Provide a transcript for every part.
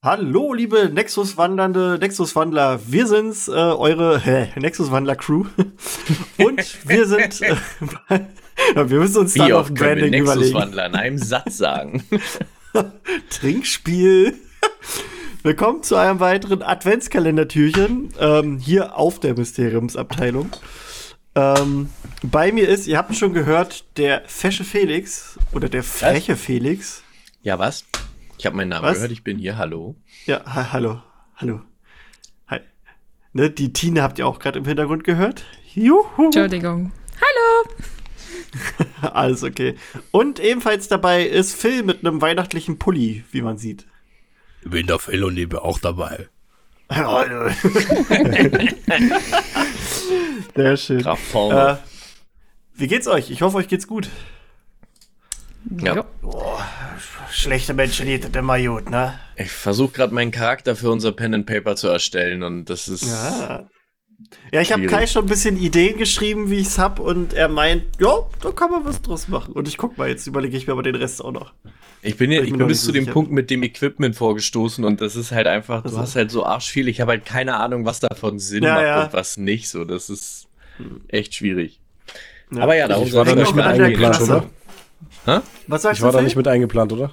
Hallo, liebe Nexus-wandernde Nexus-Wandler. Wir sind's, äh, eure Nexus-Wandler-Crew. Und wir sind. Äh, wir müssen uns dann auf Branding wir überlegen. Nexus-Wandler in einem Satz sagen. Trinkspiel. Willkommen zu einem weiteren Adventskalendertürchen ähm, hier auf der Mysteriumsabteilung. Ähm, bei mir ist, ihr habt schon gehört, der fesche Felix oder der freche was? Felix. Ja, was? Ich habe meinen Namen was? gehört, ich bin hier, hallo. Ja, ha hallo, hallo. Hi. Ne, die Tine habt ihr auch gerade im Hintergrund gehört. Juhu. Entschuldigung. Hallo. Alles okay. Und ebenfalls dabei ist Phil mit einem weihnachtlichen Pulli, wie man sieht. Ich bin der Phil und ich bin auch dabei. Sehr schön. Äh, wie geht's euch? Ich hoffe, euch geht's gut. Ja. Oh, schlechte Menschen das immer gut, ne? Ich versuche gerade meinen Charakter für unser Pen and Paper zu erstellen und das ist. Ja. Ja, ich habe Kai schon ein bisschen Ideen geschrieben, wie ich es hab, und er meint, ja, da kann man was draus machen. Und ich guck mal, jetzt überlege ich mir aber den Rest auch noch. Ich bin ja, ich, bin bis zu dem Punkt mit dem Equipment vorgestoßen und das ist halt einfach, also. du hast halt so arsch viel. Ich habe halt keine Ahnung, was davon Sinn ja, macht ja. und was nicht. So, das ist echt schwierig. Ja. Aber ja, darum ich war da nicht mit eingeplant, oder? Was sagst ich war da nicht mit eingeplant, oder?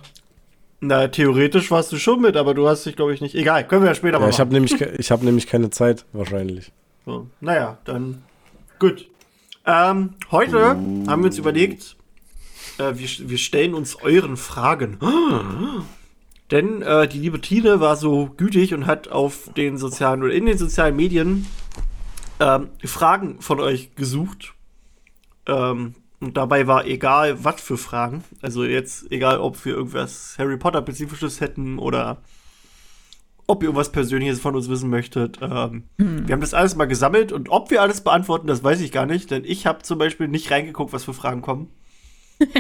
Na, theoretisch warst du schon mit, aber du hast dich, glaube ich, nicht. Egal, können wir ja später ja, mal ich machen. Nämlich, ich habe nämlich keine Zeit, wahrscheinlich. So, naja, dann gut. Ähm, heute uh. haben wir uns überlegt, äh, wir, wir stellen uns euren Fragen. Denn äh, die liebe Tine war so gütig und hat auf den sozialen oder in den sozialen Medien ähm, Fragen von euch gesucht. Ähm, und dabei war egal, was für Fragen. Also jetzt egal, ob wir irgendwas Harry Potter spezifisches hätten oder ob ihr irgendwas Persönliches von uns wissen möchtet. Ähm, hm. Wir haben das alles mal gesammelt und ob wir alles beantworten, das weiß ich gar nicht, denn ich habe zum Beispiel nicht reingeguckt, was für Fragen kommen.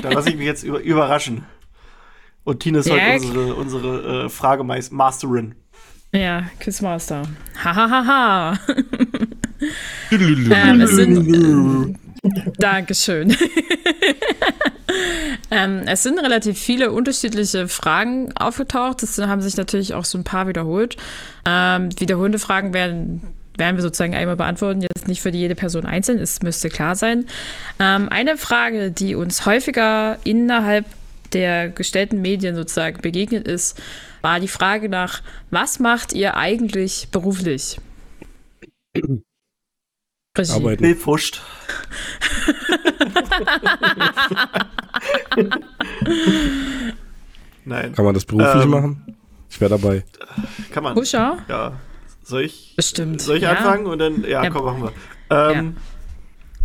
Da lasse ich mich jetzt über überraschen. Und Tina ist ja, heute unsere, unsere äh, Fragemasterin. Ja, Quizmaster. Hahaha. ähm, es sind, Dankeschön. ähm, es sind relativ viele unterschiedliche Fragen aufgetaucht. Es haben sich natürlich auch so ein paar wiederholt. Ähm, wiederholende Fragen werden, werden wir sozusagen einmal beantworten. Jetzt nicht für jede Person einzeln, es müsste klar sein. Ähm, eine Frage, die uns häufiger innerhalb der gestellten Medien sozusagen begegnet ist, war die Frage nach, was macht ihr eigentlich beruflich? Regie. Arbeiten. Befuscht. Nein. Kann man das beruflich ähm, machen? Ich wäre dabei. Kann man. Pusher? Ja. Soll ich? Bestimmt. Soll ich ja. anfangen und dann, ja, ja. komm, machen wir. Ähm, ja.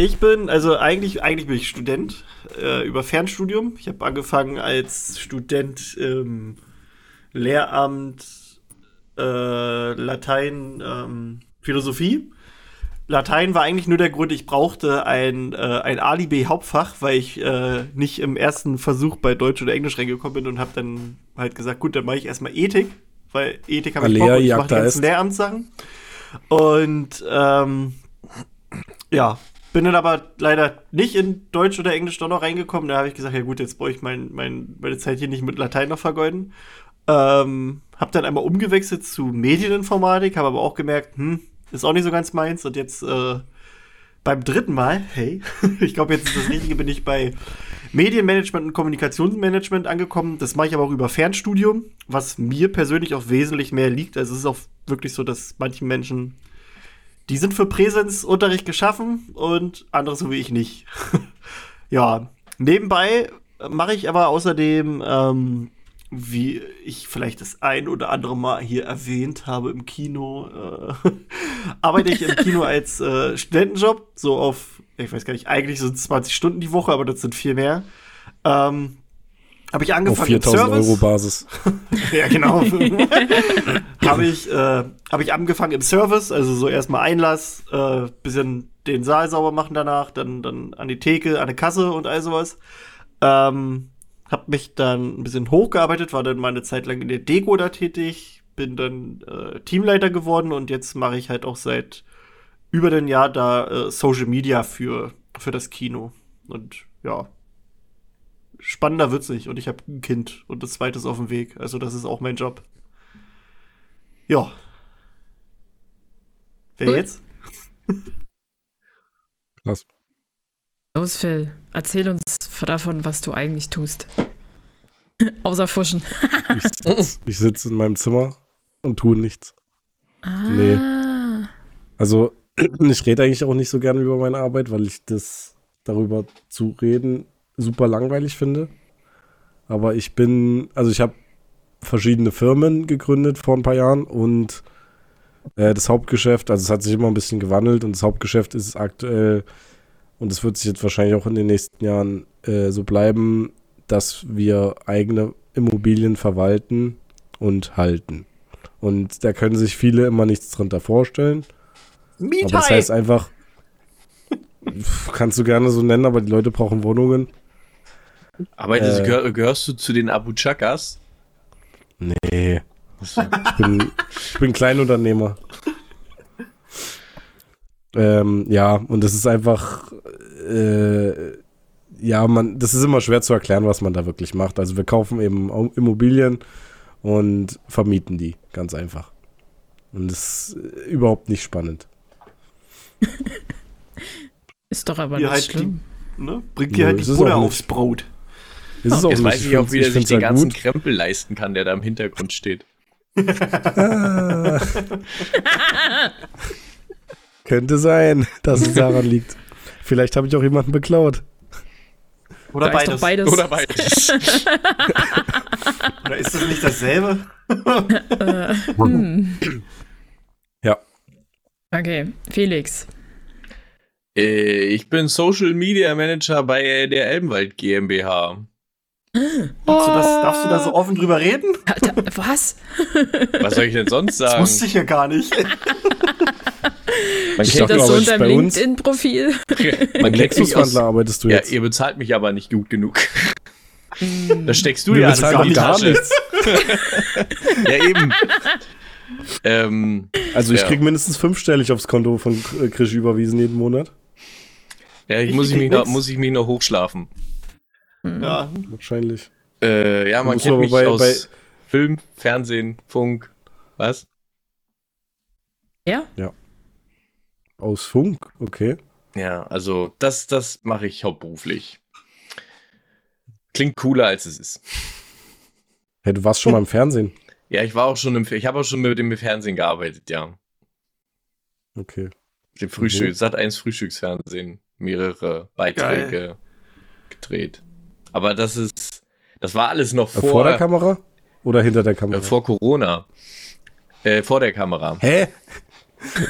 Ich bin, also eigentlich, eigentlich bin ich Student äh, über Fernstudium. Ich habe angefangen als Student im Lehramt äh, Latein ähm, Philosophie Latein war eigentlich nur der Grund, ich brauchte ein, äh, ein Alibi-Hauptfach, weil ich äh, nicht im ersten Versuch bei Deutsch oder Englisch reingekommen bin und habe dann halt gesagt, gut, dann mache ich erstmal Ethik, weil Ethik habe ich Bock und ich mache die ganzen Lehramtssachen. Und ähm, ja, bin dann aber leider nicht in Deutsch oder Englisch doch noch reingekommen. Da habe ich gesagt, ja gut, jetzt brauche ich mein, mein, meine Zeit hier nicht mit Latein noch vergeuden. Ähm, habe dann einmal umgewechselt zu Medieninformatik, habe aber auch gemerkt, hm, ist auch nicht so ganz meins. Und jetzt äh, beim dritten Mal, hey, ich glaube, jetzt ist das Richtige, bin ich bei Medienmanagement und Kommunikationsmanagement angekommen. Das mache ich aber auch über Fernstudium, was mir persönlich auch wesentlich mehr liegt. Also es ist auch wirklich so, dass manche Menschen, die sind für Präsenzunterricht geschaffen und andere so wie ich nicht. ja, nebenbei mache ich aber außerdem ähm, wie ich vielleicht das ein oder andere Mal hier erwähnt habe im Kino, äh, arbeite ich im Kino als äh, Studentenjob, so auf, ich weiß gar nicht, eigentlich sind es 20 Stunden die Woche, aber das sind viel mehr. Ähm, habe ich angefangen auf 4000 Euro Basis. ja, genau. habe ich, äh, hab ich angefangen im Service, also so erstmal Einlass, äh, bisschen den Saal sauber machen danach, dann, dann an die Theke, an die Kasse und all sowas. Ähm, hab mich dann ein bisschen hochgearbeitet, war dann meine Zeit lang in der Deko da tätig, bin dann äh, Teamleiter geworden und jetzt mache ich halt auch seit über den Jahr da äh, Social Media für, für das Kino. Und ja, spannender wird's nicht. Und ich habe ein Kind und das zweite ist auf dem Weg. Also das ist auch mein Job. Ja. Wer jetzt? Was? Los, Phil, erzähl uns davon, was du eigentlich tust. Außer Fuschen. ich sitze sitz in meinem Zimmer und tue nichts. Ah. Nee. Also, ich rede eigentlich auch nicht so gerne über meine Arbeit, weil ich das darüber zu reden super langweilig finde. Aber ich bin, also ich habe verschiedene Firmen gegründet vor ein paar Jahren und äh, das Hauptgeschäft, also es hat sich immer ein bisschen gewandelt und das Hauptgeschäft ist aktuell, und es wird sich jetzt wahrscheinlich auch in den nächsten Jahren äh, so bleiben, dass wir eigene Immobilien verwalten und halten. Und da können sich viele immer nichts drunter vorstellen. Miethai. Aber das heißt einfach, kannst du gerne so nennen, aber die Leute brauchen Wohnungen. Arbeitest, äh, gehör, gehörst du zu den Abu Chakas? Nee. Ich bin, ich bin Kleinunternehmer. Ähm, ja, und das ist einfach, äh, ja, man, das ist immer schwer zu erklären, was man da wirklich macht. Also wir kaufen eben Immobilien und vermieten die, ganz einfach. Und das ist überhaupt nicht spannend. ist doch aber nicht halt schlimm. Die, ne? Bringt dir halt die Butter aufs Brot. Ist es auch Jetzt weiß ich auch, wie er sich den ganzen gut. Krempel leisten kann, der da im Hintergrund steht. Könnte sein, dass es daran liegt. Vielleicht habe ich auch jemanden beklaut. Oder da beides. beides. Oder beides. Oder ist das nicht dasselbe? ja. Okay, Felix. Äh, ich bin Social Media Manager bei der Elbenwald GmbH. Darfst du, das, darfst du da so offen drüber reden? Was? Was soll ich denn sonst sagen? Das wusste ich ja gar nicht. Man Steht das so deinem LinkedIn-Profil? Man Lexuswandler arbeitest du jetzt. Ja, ihr bezahlt mich aber nicht gut genug. Hm. da steckst du Wir ja alles gar nichts. ja, eben. Ähm, also ich ja. krieg mindestens fünfstellig aufs Konto von Krisch überwiesen jeden Monat. Ja, ich, ich muss, ich mich noch, muss ich mich noch hochschlafen. Mhm. Ja. Wahrscheinlich. Äh, ja, man kennt mich bei, aus bei Film, Fernsehen, Funk. Was? Ja? Ja. Aus Funk, okay. Ja, also das, das mache ich hauptberuflich. Klingt cooler, als es ist. Hey, du warst schon mal im Fernsehen. Ja, ich war auch schon im, ich habe auch schon mit dem Fernsehen gearbeitet, ja. Okay. Dem Frühstück, Sat 1 Frühstücksfernsehen, mehrere Beiträge Geil. gedreht. Aber das ist, das war alles noch vor. Vor der Kamera? Oder hinter der Kamera? Äh, vor Corona. Äh, vor der Kamera. Hä?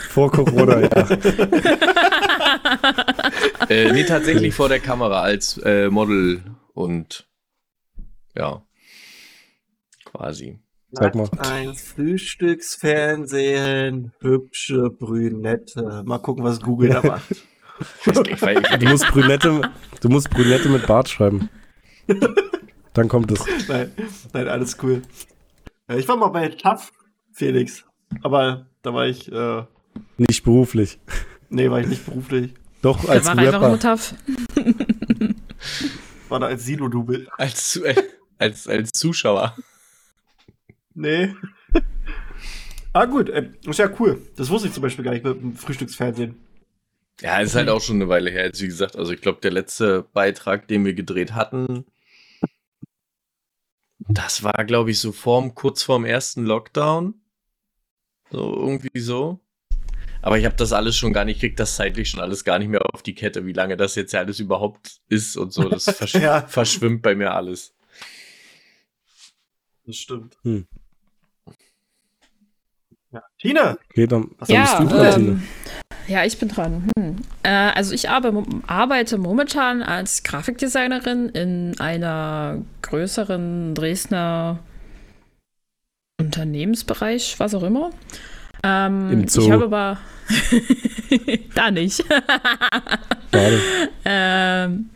Vor Corona, ja. äh, nee, tatsächlich vor der Kamera als äh, Model und ja. Quasi. Sag mal. Ein Frühstücksfernsehen, hübsche Brünette. Mal gucken, was Google da macht. du, musst Brünette, du musst Brünette mit Bart schreiben. Dann kommt es. Nein, nein, alles cool. Ich war mal bei TAF, Felix. Aber da war ich. Äh, nicht beruflich. Nee, war ich nicht beruflich. Doch, als da war Rapper. einfach nur TAF. war da als Silo-Double. Als, äh, als, als Zuschauer. Nee. ah, gut, äh, ist ja cool. Das wusste ich zum Beispiel gar nicht mit dem Frühstücksfernsehen. Ja, ist halt auch schon eine Weile her, jetzt wie gesagt. Also ich glaube, der letzte Beitrag, den wir gedreht hatten, das war, glaube ich, so vorm, kurz vorm ersten Lockdown. So, irgendwie so. Aber ich habe das alles schon gar nicht, krieg das zeitlich schon alles gar nicht mehr auf die Kette, wie lange das jetzt ja alles überhaupt ist und so. Das versch ja. verschwimmt bei mir alles. Das stimmt. Hm. Ja. Tina! Okay, dann, was ja, bist du dran, ähm, Tina? Ja, ich bin dran. Hm. Äh, also ich arbeite momentan als Grafikdesignerin in einer größeren Dresdner Unternehmensbereich, was auch immer. Ähm, Im Zoo. Ich habe aber da nicht. ähm,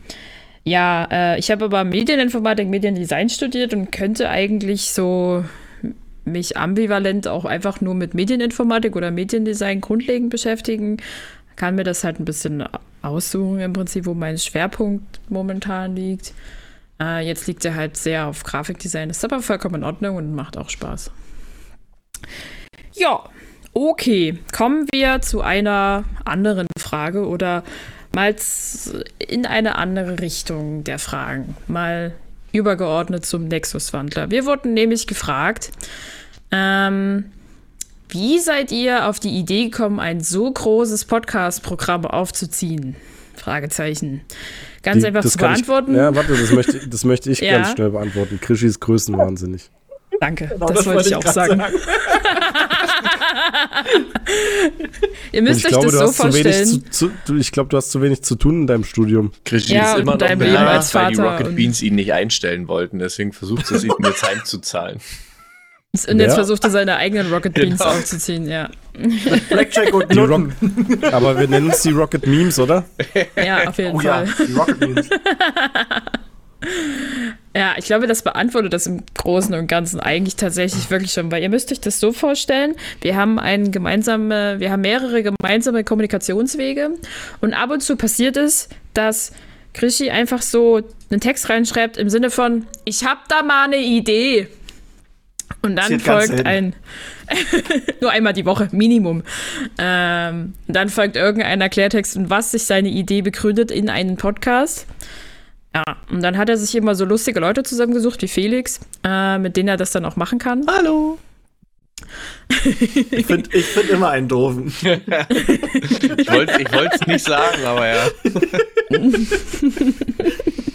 ja, äh, ich habe aber Medieninformatik, Mediendesign studiert und könnte eigentlich so mich ambivalent auch einfach nur mit Medieninformatik oder Mediendesign grundlegend beschäftigen, kann mir das halt ein bisschen aussuchen im Prinzip, wo mein Schwerpunkt momentan liegt. Äh, jetzt liegt er halt sehr auf Grafikdesign, das ist aber vollkommen in Ordnung und macht auch Spaß. Ja, okay. Kommen wir zu einer anderen Frage oder mal in eine andere Richtung der Fragen. Mal übergeordnet zum Nexus-Wandler. Wir wurden nämlich gefragt, ähm, wie seid ihr auf die Idee gekommen, ein so großes Podcast-Programm aufzuziehen? Fragezeichen. Ganz die, einfach zu beantworten. Ich, ja, warte, das möchte, das möchte ich ja. ganz schnell beantworten. Krischi ist größenwahnsinnig. Danke, genau, das, das, wollte ich auch sagen. sagen. Ihr müsst euch glaube, das so vorstellen. Zu, zu, du, ich glaube, du hast zu wenig zu tun in deinem Studium. Krischi ja, ist immer noch Vater weil die Rocket Beans ihn nicht einstellen wollten. Deswegen versucht es, ihn jetzt heimzuzahlen. Und jetzt ja. versucht er seine eigenen Rocket Beans genau. aufzuziehen, ja. Blackjack und Rock Aber wir nennen es die Rocket Memes, oder? Ja, auf jeden oh, Fall. Ja, die Rocket Memes. Ja, ich glaube, das beantwortet das im Großen und Ganzen eigentlich tatsächlich wirklich schon, weil ihr müsst euch das so vorstellen, wir haben ein gemeinsame, wir haben mehrere gemeinsame Kommunikationswege und ab und zu passiert es, dass Krischi einfach so einen Text reinschreibt im Sinne von, ich hab da mal eine Idee. Und dann folgt ein, nur einmal die Woche, Minimum. Ähm, dann folgt irgendein Erklärtext, in was sich seine Idee begründet in einen Podcast. Ja, und dann hat er sich immer so lustige Leute zusammengesucht wie Felix, äh, mit denen er das dann auch machen kann. Hallo! ich finde ich find immer einen doofen. ich wollte es nicht sagen, aber ja.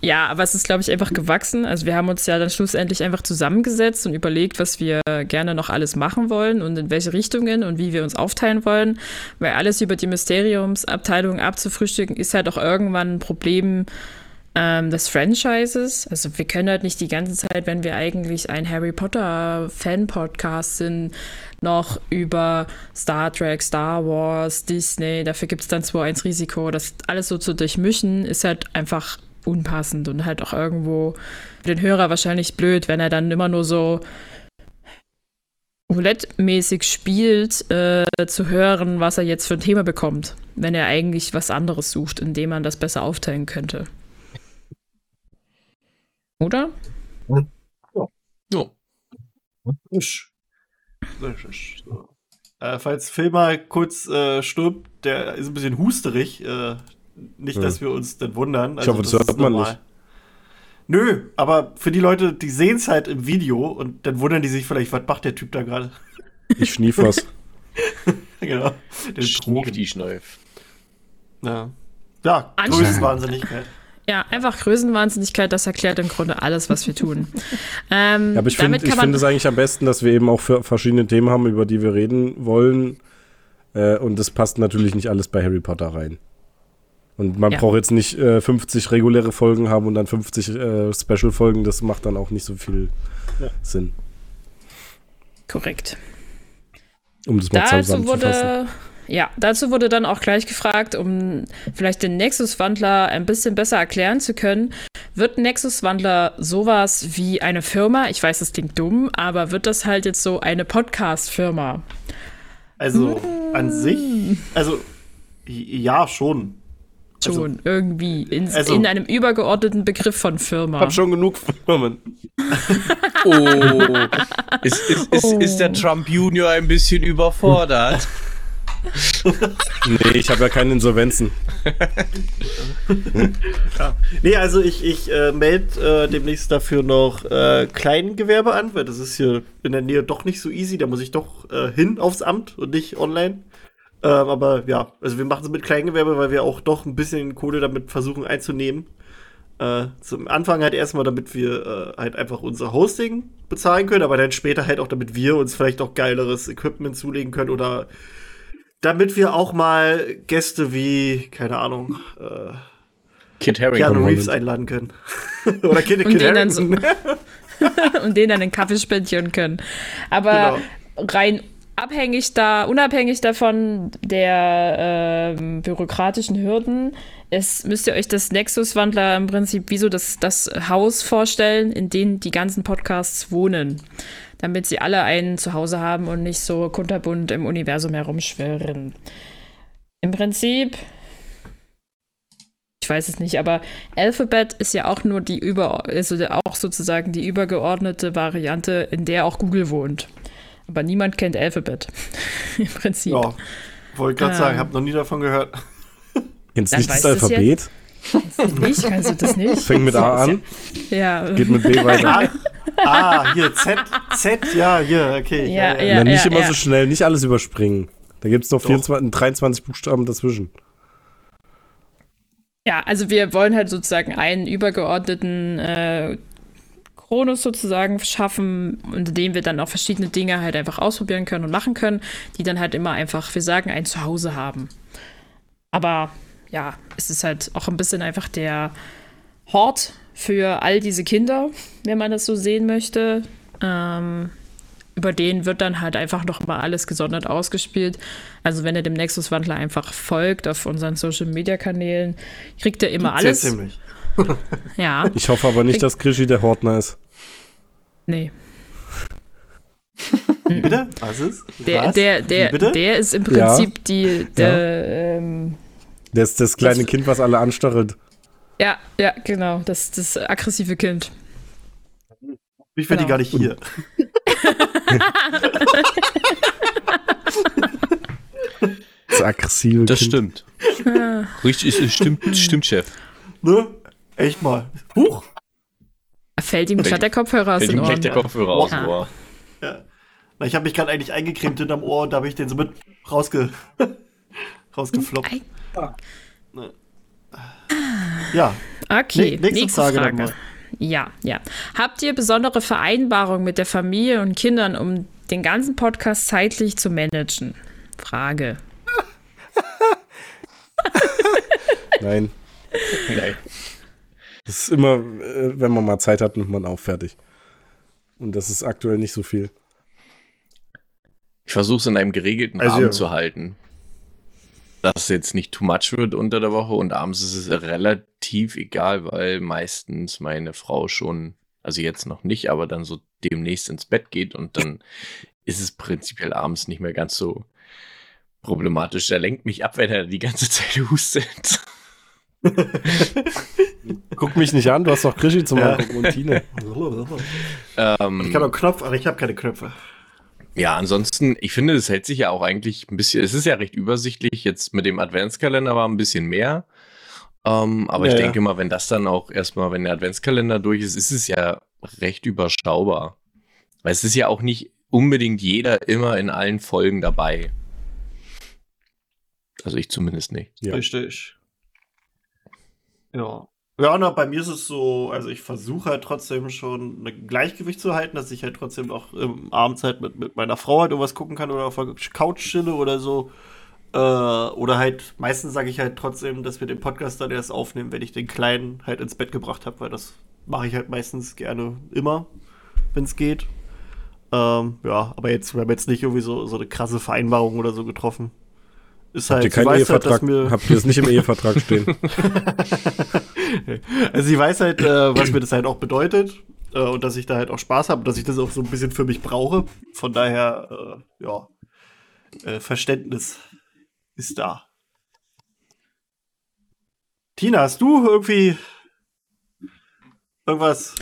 Ja, aber es ist, glaube ich, einfach gewachsen. Also wir haben uns ja dann schlussendlich einfach zusammengesetzt und überlegt, was wir gerne noch alles machen wollen und in welche Richtungen und wie wir uns aufteilen wollen. Weil alles über die Mysteriumsabteilung abzufrühstücken, ist halt auch irgendwann ein Problem ähm, des Franchises. Also wir können halt nicht die ganze Zeit, wenn wir eigentlich ein Harry Potter Fan-Podcast sind, noch über Star Trek, Star Wars, Disney, dafür gibt es dann zwar eins Risiko, das alles so zu durchmischen, ist halt einfach unpassend und halt auch irgendwo für den Hörer wahrscheinlich blöd, wenn er dann immer nur so roulette-mäßig spielt, äh, zu hören, was er jetzt für ein Thema bekommt, wenn er eigentlich was anderes sucht, in dem man das besser aufteilen könnte. Oder? Ja. Ja. Äh, falls mal kurz äh, stirbt, der ist ein bisschen husterig. Äh, nicht, dass wir uns dann wundern. Also, ich hoffe, das, das hört man normal. nicht. Nö, aber für die Leute, die sehen es halt im Video und dann wundern die sich vielleicht, was macht der Typ da gerade? Ich schnief was. genau. Der Schnief die Schneuf. Ja. Ja, Größenwahnsinnigkeit. Ja, einfach Größenwahnsinnigkeit, das erklärt im Grunde alles, was wir tun. Ähm, ja, aber ich finde find es eigentlich am besten, dass wir eben auch für verschiedene Themen haben, über die wir reden wollen. Äh, und das passt natürlich nicht alles bei Harry Potter rein. Und man ja. braucht jetzt nicht äh, 50 reguläre Folgen haben und dann 50 äh, Special-Folgen. Das macht dann auch nicht so viel ja. Sinn. Korrekt. Um das mal dazu wurde, ja, dazu wurde dann auch gleich gefragt, um vielleicht den Nexus-Wandler ein bisschen besser erklären zu können. Wird Nexus-Wandler sowas wie eine Firma? Ich weiß, das klingt dumm, aber wird das halt jetzt so eine Podcast-Firma? Also hm. an sich, also ja, schon. Also, schon, irgendwie. Ins, also, in einem übergeordneten Begriff von Firma. Ich hab schon genug Firmen. oh. Ist, ist, ist, oh. ist der Trump Junior ein bisschen überfordert? nee, ich habe ja keine Insolvenzen. ja. Nee, also ich, ich äh, melde äh, demnächst dafür noch äh, Kleingewerbe an, weil das ist hier in der Nähe doch nicht so easy. Da muss ich doch äh, hin aufs Amt und nicht online. Ähm, aber ja, also wir machen es mit Kleingewerbe, weil wir auch doch ein bisschen Kohle damit versuchen einzunehmen. Äh, zum Anfang halt erstmal, damit wir äh, halt einfach unser Hosting bezahlen können, aber dann später halt auch, damit wir uns vielleicht auch geileres Equipment zulegen können oder damit wir auch mal Gäste wie, keine Ahnung, äh, Kid Harry Keanu Reeves einladen können. oder Kid, Kid Harry. So, und denen dann einen Kaffee spendieren können. Aber genau. rein abhängig da, unabhängig davon der äh, bürokratischen Hürden, es müsst ihr euch das Nexus-Wandler im Prinzip wie so das, das Haus vorstellen, in dem die ganzen Podcasts wohnen. Damit sie alle ein Zuhause haben und nicht so kunterbunt im Universum herumschwirren. Im Prinzip, ich weiß es nicht, aber Alphabet ist ja auch nur die über, also auch sozusagen die übergeordnete Variante, in der auch Google wohnt. Aber niemand kennt Alphabet. Im Prinzip. Ja, wollte gerade ähm, sagen, habe noch nie davon gehört. Kennst du nicht das Alphabet? Nicht? Kannst du das nicht? Fängt mit A an. Ja. Geht mit B weiter. ah, hier, Z, Z, ja, hier, okay. Ja, ja, ja, ja nicht ja, immer ja. so schnell, nicht alles überspringen. Da gibt es noch 24, 23 Buchstaben dazwischen. Ja, also wir wollen halt sozusagen einen übergeordneten äh, Chronus sozusagen schaffen, unter dem wir dann auch verschiedene Dinge halt einfach ausprobieren können und machen können, die dann halt immer einfach, wir sagen, ein Zuhause haben. Aber ja, es ist halt auch ein bisschen einfach der Hort für all diese Kinder, wenn man das so sehen möchte. Ähm, über den wird dann halt einfach noch mal alles gesondert ausgespielt. Also wenn ihr dem Nexus-Wandler einfach folgt auf unseren Social-Media-Kanälen, kriegt ihr immer alles. Ja, ziemlich. Ja. Ich hoffe aber nicht, dass Krischi der Hortner ist. Nee. Wie bitte? Was ist? Der, Was? der, der, bitte? der ist im Prinzip Ja. die, der, ähm, Der ist das kleine Das- Kind, was alle anstachelt. ja, ja, genau, das, das aggressive Kind. Ich finde die Genau. gar nicht hier. Das aggressive Das Kind. stimmt. Richtig, es stimmt, stimmt, Chef. Ne? Echt mal. Huch. Fällt ihm glatt der Kopfhörer aus Fällt den ihm Ohren. gleich der Kopfhörer aus dem Ohr. Ja. Na, ich habe mich gerade eigentlich eingecremt hinterm Ohr und da habe ich den so mit rausge rausgefloppt. Ei. Ja, Okay, Nee, nächste nächste, Frage Frage. Ja, ja. Habt ihr besondere Vereinbarungen mit der Familie und Kindern, um den ganzen Podcast zeitlich zu managen? Frage. Nein. Nein. Das ist immer, äh, wenn man mal Zeit hat, nimmt man auch fertig. Und das ist aktuell nicht so viel. Ich versuche es in einem geregelten Also, Rahmen ja. zu halten. Dass es jetzt nicht too much wird unter der Woche und abends ist es relativ egal, weil meistens meine Frau schon, also jetzt noch nicht, aber dann so demnächst ins Bett geht und dann ist es prinzipiell abends nicht mehr ganz so problematisch. Er lenkt mich ab, wenn er die ganze Zeit hustet. Guck mich nicht an, du hast doch Krischi zum Ja. Angucken und Tine. Ähm, ich kann auch Knopf, aber ich habe keine Knöpfe. Ja, ansonsten, ich finde, es hält sich ja auch eigentlich ein bisschen, es ist ja recht übersichtlich. Jetzt mit dem Adventskalender war ein bisschen mehr. Ähm, aber Ja, ich ja. denke mal, wenn das dann auch erstmal, wenn der Adventskalender durch ist, ist es ja recht überschaubar. Weil es ist ja auch nicht unbedingt jeder immer in allen Folgen dabei. Also ich zumindest nicht. Ja. Richtig. Ja. Ja, na, bei mir ist es so, also ich versuche halt trotzdem schon ein Gleichgewicht zu halten, dass ich halt trotzdem auch ähm, abends halt mit, mit meiner Frau halt irgendwas gucken kann oder auf der Couch chille oder so. Äh, oder halt, meistens sage ich halt trotzdem, dass wir den Podcast dann erst aufnehmen, wenn ich den Kleinen halt ins Bett gebracht habe, weil das mache ich halt meistens gerne immer, wenn es geht. Ähm, ja, aber jetzt, wir haben jetzt nicht irgendwie so, so eine krasse Vereinbarung oder so getroffen. Ist Habt halt, ihr sie keinen weiß halt, dass Ehevertrag? mir, Habt ihr es nicht im Ehevertrag stehen? also sie weiß halt, äh, was mir das halt auch bedeutet äh, und dass ich da halt auch Spaß habe und dass ich das auch so ein bisschen für mich brauche. Von daher, äh, ja, äh, Verständnis ist da. Tina, hast du irgendwie irgendwas?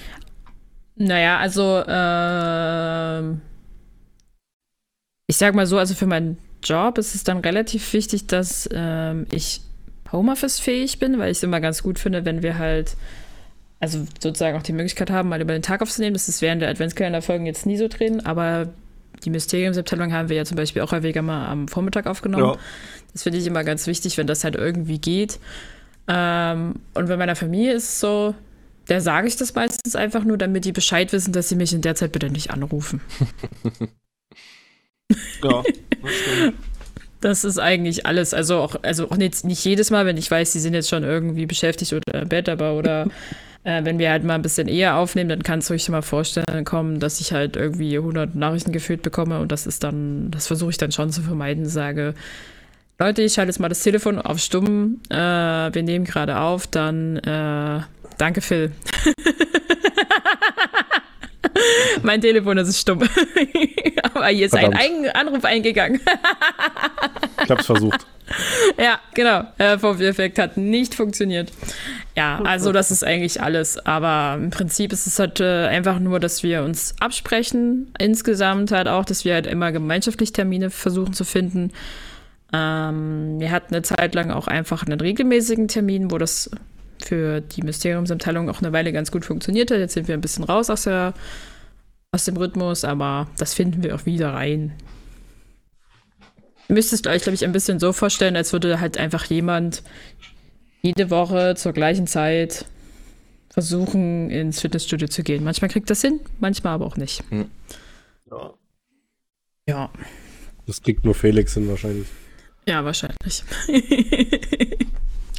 Naja, also, ähm, ich sag mal so, also für meinen Job ist es dann relativ wichtig, dass ähm, ich Homeoffice-fähig bin, weil ich es immer ganz gut finde, wenn wir halt, also sozusagen auch die Möglichkeit haben, mal über den Tag aufzunehmen. Das ist während der Adventskalenderfolgen jetzt nie so drin, aber die Mysteriumsabteilung haben wir ja zum Beispiel auch häufiger mal am Vormittag aufgenommen. Ja. Das finde ich immer ganz wichtig, wenn das halt irgendwie geht. Ähm, und bei meiner Familie ist es so, da sage ich das meistens einfach nur, damit die Bescheid wissen, dass sie mich in der Zeit bitte nicht anrufen. Ja, das stimmt. Das ist eigentlich alles. Also auch, also auch nicht, nicht jedes Mal, wenn ich weiß, die sind jetzt schon irgendwie beschäftigt oder im Bett, aber oder äh, wenn wir halt mal ein bisschen eher aufnehmen, dann kann es ruhig schon mal vorstellen kommen, dass ich halt irgendwie 100 Nachrichten gefühlt bekomme und das ist dann, das versuche ich dann schon zu vermeiden, sage, Leute, ich schalte jetzt mal das Telefon auf stumm, äh, wir nehmen gerade auf, dann äh, danke Phil. mein Telefon ist stumm. Weil hier ist ein, ein Anruf eingegangen. ich hab's versucht. Ja, genau. Der Vorführeffekt hat nicht funktioniert. Ja, also das ist eigentlich alles. Aber im Prinzip ist es halt äh, einfach nur, dass wir uns absprechen. Insgesamt halt auch, dass wir halt immer gemeinschaftlich Termine versuchen zu finden. Ähm, wir hatten eine Zeit lang auch einfach einen regelmäßigen Termin, wo das für die Mysteriumsabteilung auch eine Weile ganz gut funktioniert hat. Jetzt sind wir ein bisschen raus aus, der, aus dem Rhythmus, aber das finden wir auch wieder rein. Ihr müsst es euch, glaube ich, ein bisschen so vorstellen, als würde halt einfach jemand jede Woche zur gleichen Zeit versuchen, ins Fitnessstudio zu gehen. Manchmal kriegt das hin, manchmal aber auch nicht. Hm. Ja. ja. Das kriegt nur Felix hin wahrscheinlich. Ja, wahrscheinlich.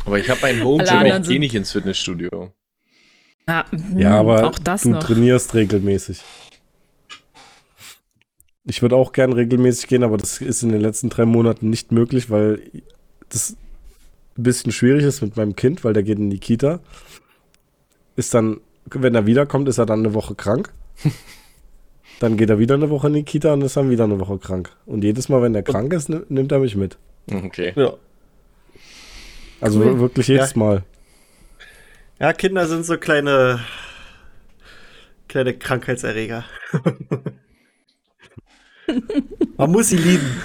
aber ich habe ein Home Gym, ich gehe nicht ins Fitnessstudio. Ja, ja aber auch das du noch. trainierst regelmäßig. Ich würde auch gern regelmäßig gehen, aber das ist in den letzten drei Monaten nicht möglich, weil das ein bisschen schwierig ist mit meinem Kind, weil der geht in die Kita. Ist dann, wenn er wiederkommt, ist er dann eine Woche krank. dann geht er wieder eine Woche in die Kita und ist dann wieder eine Woche krank. Und jedes Mal, wenn er krank ist, nimmt er mich mit. Okay. Ja. Also cool. wirklich jedes ja. Mal. Ja, Kinder sind so kleine, kleine Krankheitserreger. Man muss sie lieben.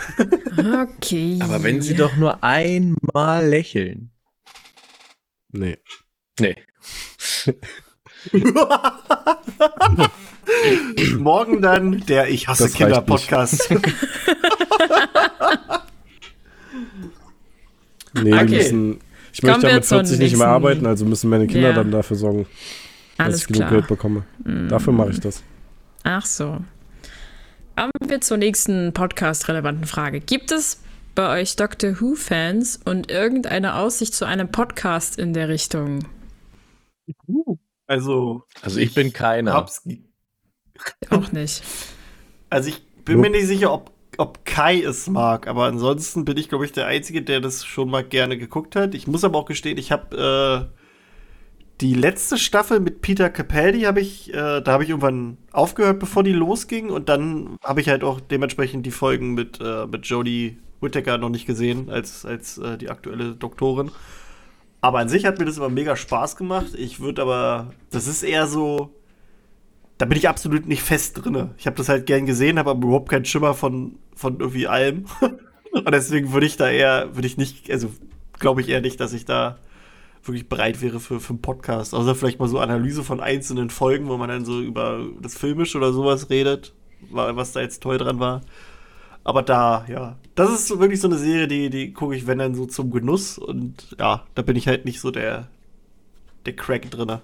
Okay. Aber wenn sie doch nur einmal lächeln. Nee. Nee. Morgen dann der Ich hasse das Kinder Podcast. nee, okay. müssen, ich Kommen möchte damit 40 nicht mehr arbeiten, also müssen meine Kinder ja. dann dafür sorgen, dass Alles ich genug klar. Geld bekomme. Mm. Dafür mache ich das. Ach so. Kommen wir zur nächsten podcast-relevanten Frage. Gibt es bei euch Doctor Who-Fans und irgendeine Aussicht zu einem Podcast in der Richtung? Also. Also ich bin keiner. Auch nicht. Also ich bin mir nicht sicher, ob, ob Kai es mag, aber ansonsten bin ich, glaube ich, der Einzige, der das schon mal gerne geguckt hat. Ich muss aber auch gestehen, ich habe äh, die letzte Staffel mit Peter Capaldi habe ich, äh, da habe ich irgendwann aufgehört, bevor die losging. Und dann habe ich halt auch dementsprechend die Folgen mit, äh, mit Jodie Whittaker noch nicht gesehen, als, als äh, die aktuelle Doktorin. Aber an sich hat mir das immer mega Spaß gemacht. Ich würde aber, das ist eher so, da bin ich absolut nicht fest drin. Ich habe das halt gern gesehen, habe aber überhaupt keinen Schimmer von, von irgendwie allem. Und deswegen würde ich da eher, würde ich nicht, also glaube ich eher nicht, dass ich da wirklich bereit wäre für, für einen Podcast. Außer vielleicht mal so Analyse von einzelnen Folgen, wo man dann so über das Filmische oder sowas redet, was da jetzt toll dran war. Aber da, ja, das ist wirklich so eine Serie, die, die gucke ich, wenn dann so zum Genuss. Und ja, da bin ich halt nicht so der, der Crack drinne.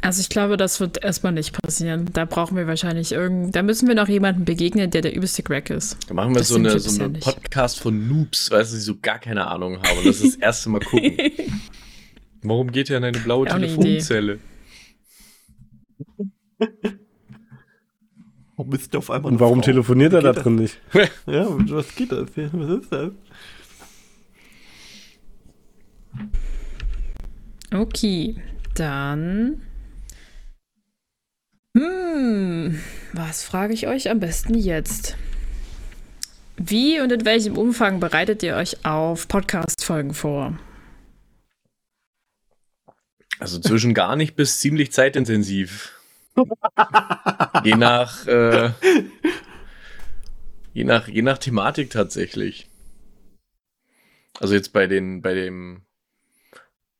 Also ich glaube, das wird erstmal nicht passieren. Da brauchen wir wahrscheinlich irgend, da müssen wir noch jemanden begegnen, der der übelste Crack ist. Da machen wir das so eine, so eine Podcast von Noobs, weil sie so gar keine Ahnung haben und das ist das erste Mal gucken. Warum geht er in eine blaue ja, Telefonzelle? Warum ist der auf einmal Und warum Frau? telefoniert er da drin nicht? ja, was geht das? Was ist das? Okay, dann hm, was frage ich euch am besten jetzt? Wie und in welchem Umfang bereitet ihr euch auf Podcast-Folgen vor? Also zwischen gar nicht bis ziemlich zeitintensiv. je nach, äh, je nach, je nach Thematik tatsächlich. Also jetzt bei den, bei dem,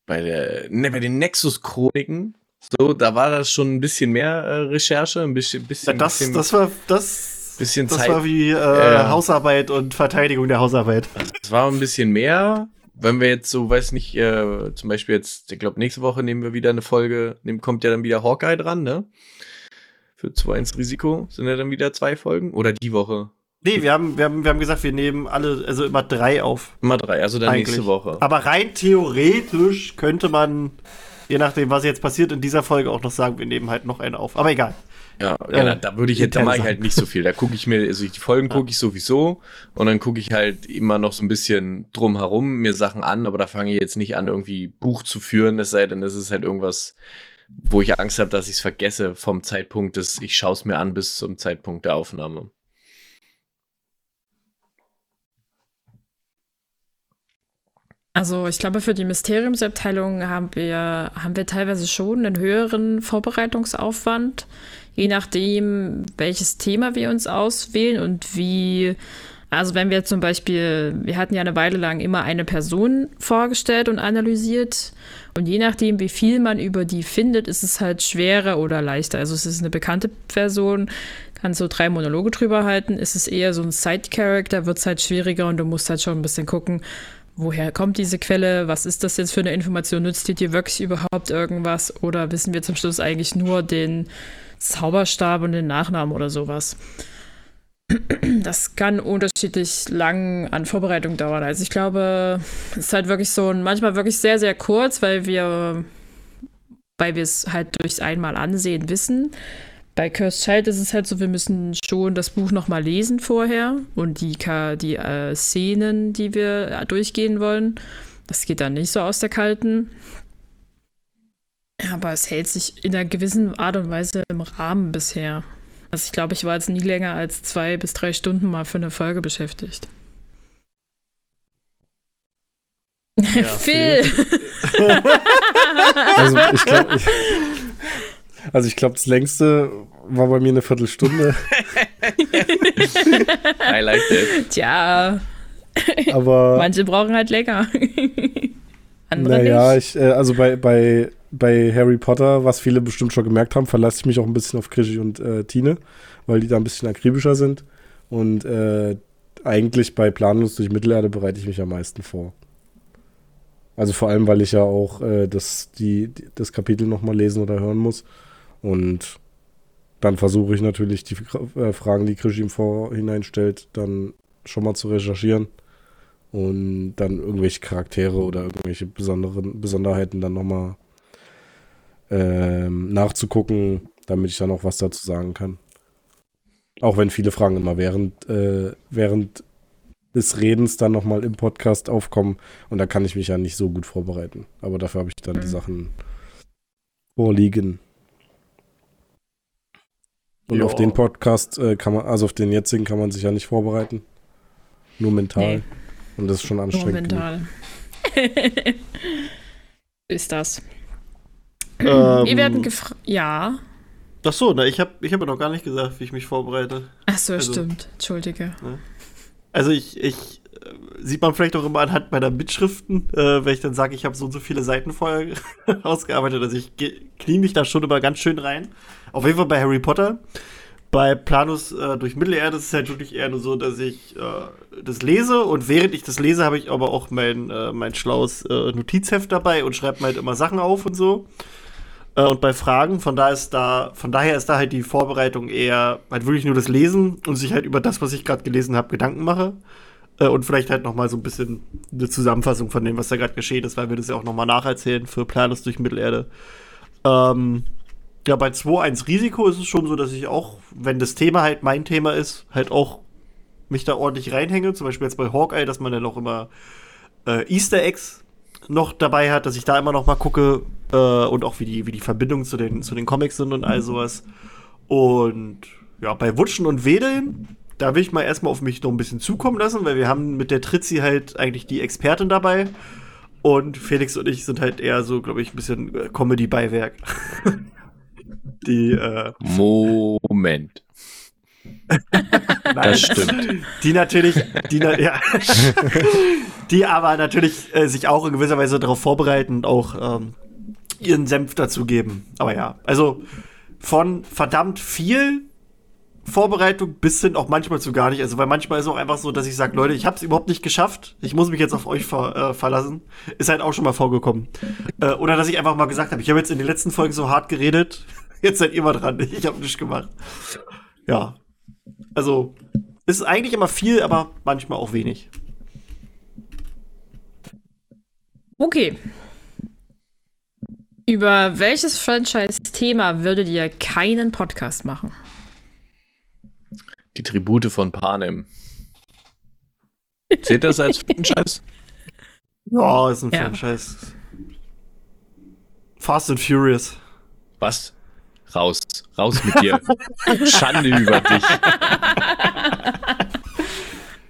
bei der, ne, bei den Nexus-Chroniken so, da war das schon ein bisschen mehr äh, Recherche, ein bisschen, bisschen, ja, das, bisschen, das war das, bisschen das Zeit. war wie äh, Hausarbeit und Verteidigung der Hausarbeit. Das war ein bisschen mehr. Wenn wir jetzt so, weiß nicht, äh, zum Beispiel jetzt, ich glaube, nächste Woche nehmen wir wieder eine Folge, nehmen, kommt ja dann wieder Hawkeye dran, ne? Für 2-1 Risiko sind ja dann wieder zwei Folgen. Oder die Woche? Nee, wir haben, wir, haben, wir haben gesagt, wir nehmen alle, also immer drei auf. Immer drei, also dann Eigentlich. nächste Woche. Aber rein theoretisch könnte man je nachdem, was jetzt passiert, in dieser Folge auch noch sagen, wir nehmen halt noch eine auf. Aber egal. Ja, ja da, da würde ich jetzt, da mache ich halt nicht so viel. Da gucke ich mir, also die Folgen gucke ich sowieso und dann gucke ich halt immer noch so ein bisschen drumherum mir Sachen an, aber da fange ich jetzt nicht an, irgendwie Buch zu führen, es sei denn, es ist halt irgendwas, wo ich Angst habe, dass ich es vergesse vom Zeitpunkt des, ich schaue es mir an bis zum Zeitpunkt der Aufnahme. Also ich glaube, für die Mysteriumsabteilung haben wir, haben wir teilweise schon einen höheren Vorbereitungsaufwand, je nachdem, welches Thema wir uns auswählen und wie, also wenn wir zum Beispiel, wir hatten ja eine Weile lang immer eine Person vorgestellt und analysiert und je nachdem, wie viel man über die findet, ist es halt schwerer oder leichter. Also es ist eine bekannte Person, kannst so drei Monologe drüber halten, ist es eher so ein Side-Character, wird es halt schwieriger und du musst halt schon ein bisschen gucken, woher kommt diese Quelle, was ist das jetzt für eine Information, nützt die dir wirklich überhaupt irgendwas oder wissen wir zum Schluss eigentlich nur den Zauberstab und den Nachnamen oder sowas. Das kann unterschiedlich lang an Vorbereitung dauern. Also ich glaube, es ist halt wirklich so ein, manchmal wirklich sehr, sehr kurz, weil wir, weil wir es halt durchs einmal ansehen wissen. Bei Cursed Child ist es halt so, wir müssen schon das Buch nochmal lesen vorher und die, die äh, Szenen, die wir äh, durchgehen wollen. Das geht dann nicht so aus der kalten. Aber es hält sich in einer gewissen Art und Weise im Rahmen bisher. Also ich glaube, ich war jetzt nie länger als zwei bis drei Stunden mal für eine Folge beschäftigt. Ja, Phil! also ich glaube, also ich glaube, das längste war bei mir eine Viertelstunde. I like it. Tja. Aber manche brauchen halt länger. Andere naja, nicht. Ich, äh, also bei, bei, bei Harry Potter, was viele bestimmt schon gemerkt haben, verlasse ich mich auch ein bisschen auf Krischi und äh, Tine, weil die da ein bisschen akribischer sind. Und äh, eigentlich bei Planlos durch Mittelerde bereite ich mich am meisten vor. Also vor allem, weil ich ja auch äh, das, die, das Kapitel nochmal lesen oder hören muss. Und dann versuche ich natürlich die äh, Fragen, die Krisch im Vorhinein stellt, dann schon mal zu recherchieren und dann irgendwelche Charaktere oder irgendwelche besonderen Besonderheiten dann nochmal ähm, nachzugucken, damit ich dann auch was dazu sagen kann. Auch wenn viele Fragen immer während, äh, während des Redens dann nochmal im Podcast aufkommen und da kann ich mich ja nicht so gut vorbereiten. Aber dafür habe ich dann mhm. die Sachen vorliegen. Und jo. auf den Podcast äh, kann man, also auf den jetzigen kann man sich ja nicht vorbereiten. Nur mental. Nee. Und das ist schon anstrengend. Nur mental. ist das. Ähm, Wir werden gefragt. Ja. Ach so, na, ich habe ich hab ja noch gar nicht gesagt, wie ich mich vorbereite. Ach so, also, stimmt. Entschuldige. Ne? Also ich, ich sieht man vielleicht auch immer anhand meiner Mitschriften, äh, wenn ich dann sage, ich habe so und so viele Seiten vorher ausgearbeitet. Also ich knie mich da schon immer ganz schön rein. Auf jeden Fall bei Harry Potter. Bei Planus äh, durch Mittelerde ist es halt wirklich eher nur so, dass ich äh, das lese und während ich das lese, habe ich aber auch mein, äh, mein schlaues äh, Notizheft dabei und schreibe mir halt immer Sachen auf und so. Äh, und bei Fragen, von, da ist da, von daher ist da halt die Vorbereitung eher halt wirklich nur das Lesen und sich halt über das, was ich gerade gelesen habe, Gedanken mache. Äh, und vielleicht halt noch mal so ein bisschen eine Zusammenfassung von dem, was da gerade geschehen ist, weil wir das ja auch noch mal nacherzählen für Planus durch Mittelerde. Ähm, ja, bei 2-1 Risiko ist es schon so, dass ich auch, wenn das Thema halt mein Thema ist, halt auch mich da ordentlich reinhänge. Zum Beispiel jetzt bei Hawkeye, dass man dann auch immer äh, Easter Eggs noch dabei hat, dass ich da immer noch mal gucke äh, und auch wie die, wie die Verbindungen zu den, zu den Comics sind und all sowas. Und ja, bei Wutschen und Wedeln, da will ich mal erstmal auf mich noch ein bisschen zukommen lassen, weil wir haben mit der Tritzi halt eigentlich die Expertin dabei. Und Felix und ich sind halt eher so, glaube ich, ein bisschen äh, Comedy-Beiwerk. die. Äh, Moment. das stimmt. Die natürlich, die, ja, die aber natürlich äh, sich auch in gewisser Weise darauf vorbereiten und auch ähm, ihren Senf dazu geben. Aber ja, also von verdammt viel Vorbereitung bis hin auch manchmal zu gar nicht. Also, weil manchmal ist es auch einfach so, dass ich sage, Leute, ich habe es überhaupt nicht geschafft. Ich muss mich jetzt auf euch ver äh, verlassen. Ist halt auch schon mal vorgekommen. Äh, oder dass ich einfach mal gesagt habe, ich habe jetzt in den letzten Folgen so hart geredet. Jetzt seid ihr mal dran. Ich habe nichts gemacht. Ja. Also, ist eigentlich immer viel, aber manchmal auch wenig. Okay. Über welches Franchise-Thema würdet ihr keinen Podcast machen? Die Tribute von Panem. Seht das als Franchise? Ja, ist ein ja. Franchise. Fast and Furious. Was? Raus. Raus mit dir. Schande über dich.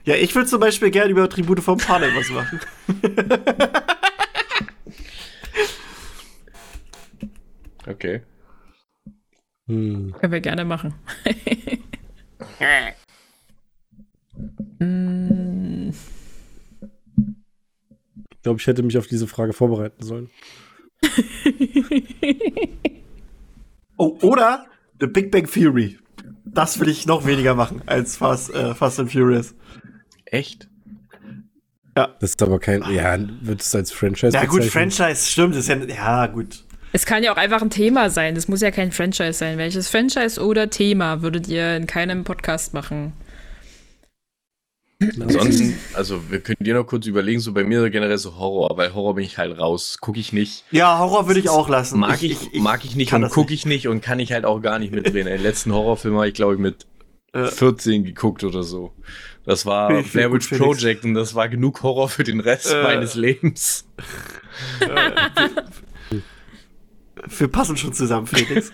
Ja, ich würde zum Beispiel gerne über Tribute vom Panem was machen. Okay. Hm. Können wir gerne machen. Ich glaube, ich hätte mich auf diese Frage vorbereiten sollen. Oh, oder The Big Bang Theory. Das will ich noch weniger machen als Fast, äh, Fast and Furious. Echt? Das ist aber kein. Ja, wird es als Franchise Ja, gut, bezeichnen? Franchise, stimmt. Ist ja, ja, gut. Es kann ja auch einfach ein Thema sein. Das muss ja kein Franchise sein. Welches Franchise oder Thema würdet ihr in keinem Podcast machen? Ansonsten, also wir können dir noch kurz überlegen, so bei mir generell so Horror, weil Horror bin ich halt raus, gucke ich nicht. Ja, Horror würde ich auch lassen. Mag ich, mag ich nicht und gucke ich nicht und kann ich halt auch gar nicht mitreden. Den letzten Horrorfilm habe ich, glaube ich, mit Äh. 14 geguckt oder so. Das war ich Blair Witch Felix. Project und das war genug Horror für den Rest Äh. meines Lebens. Wir passen schon zusammen, Felix.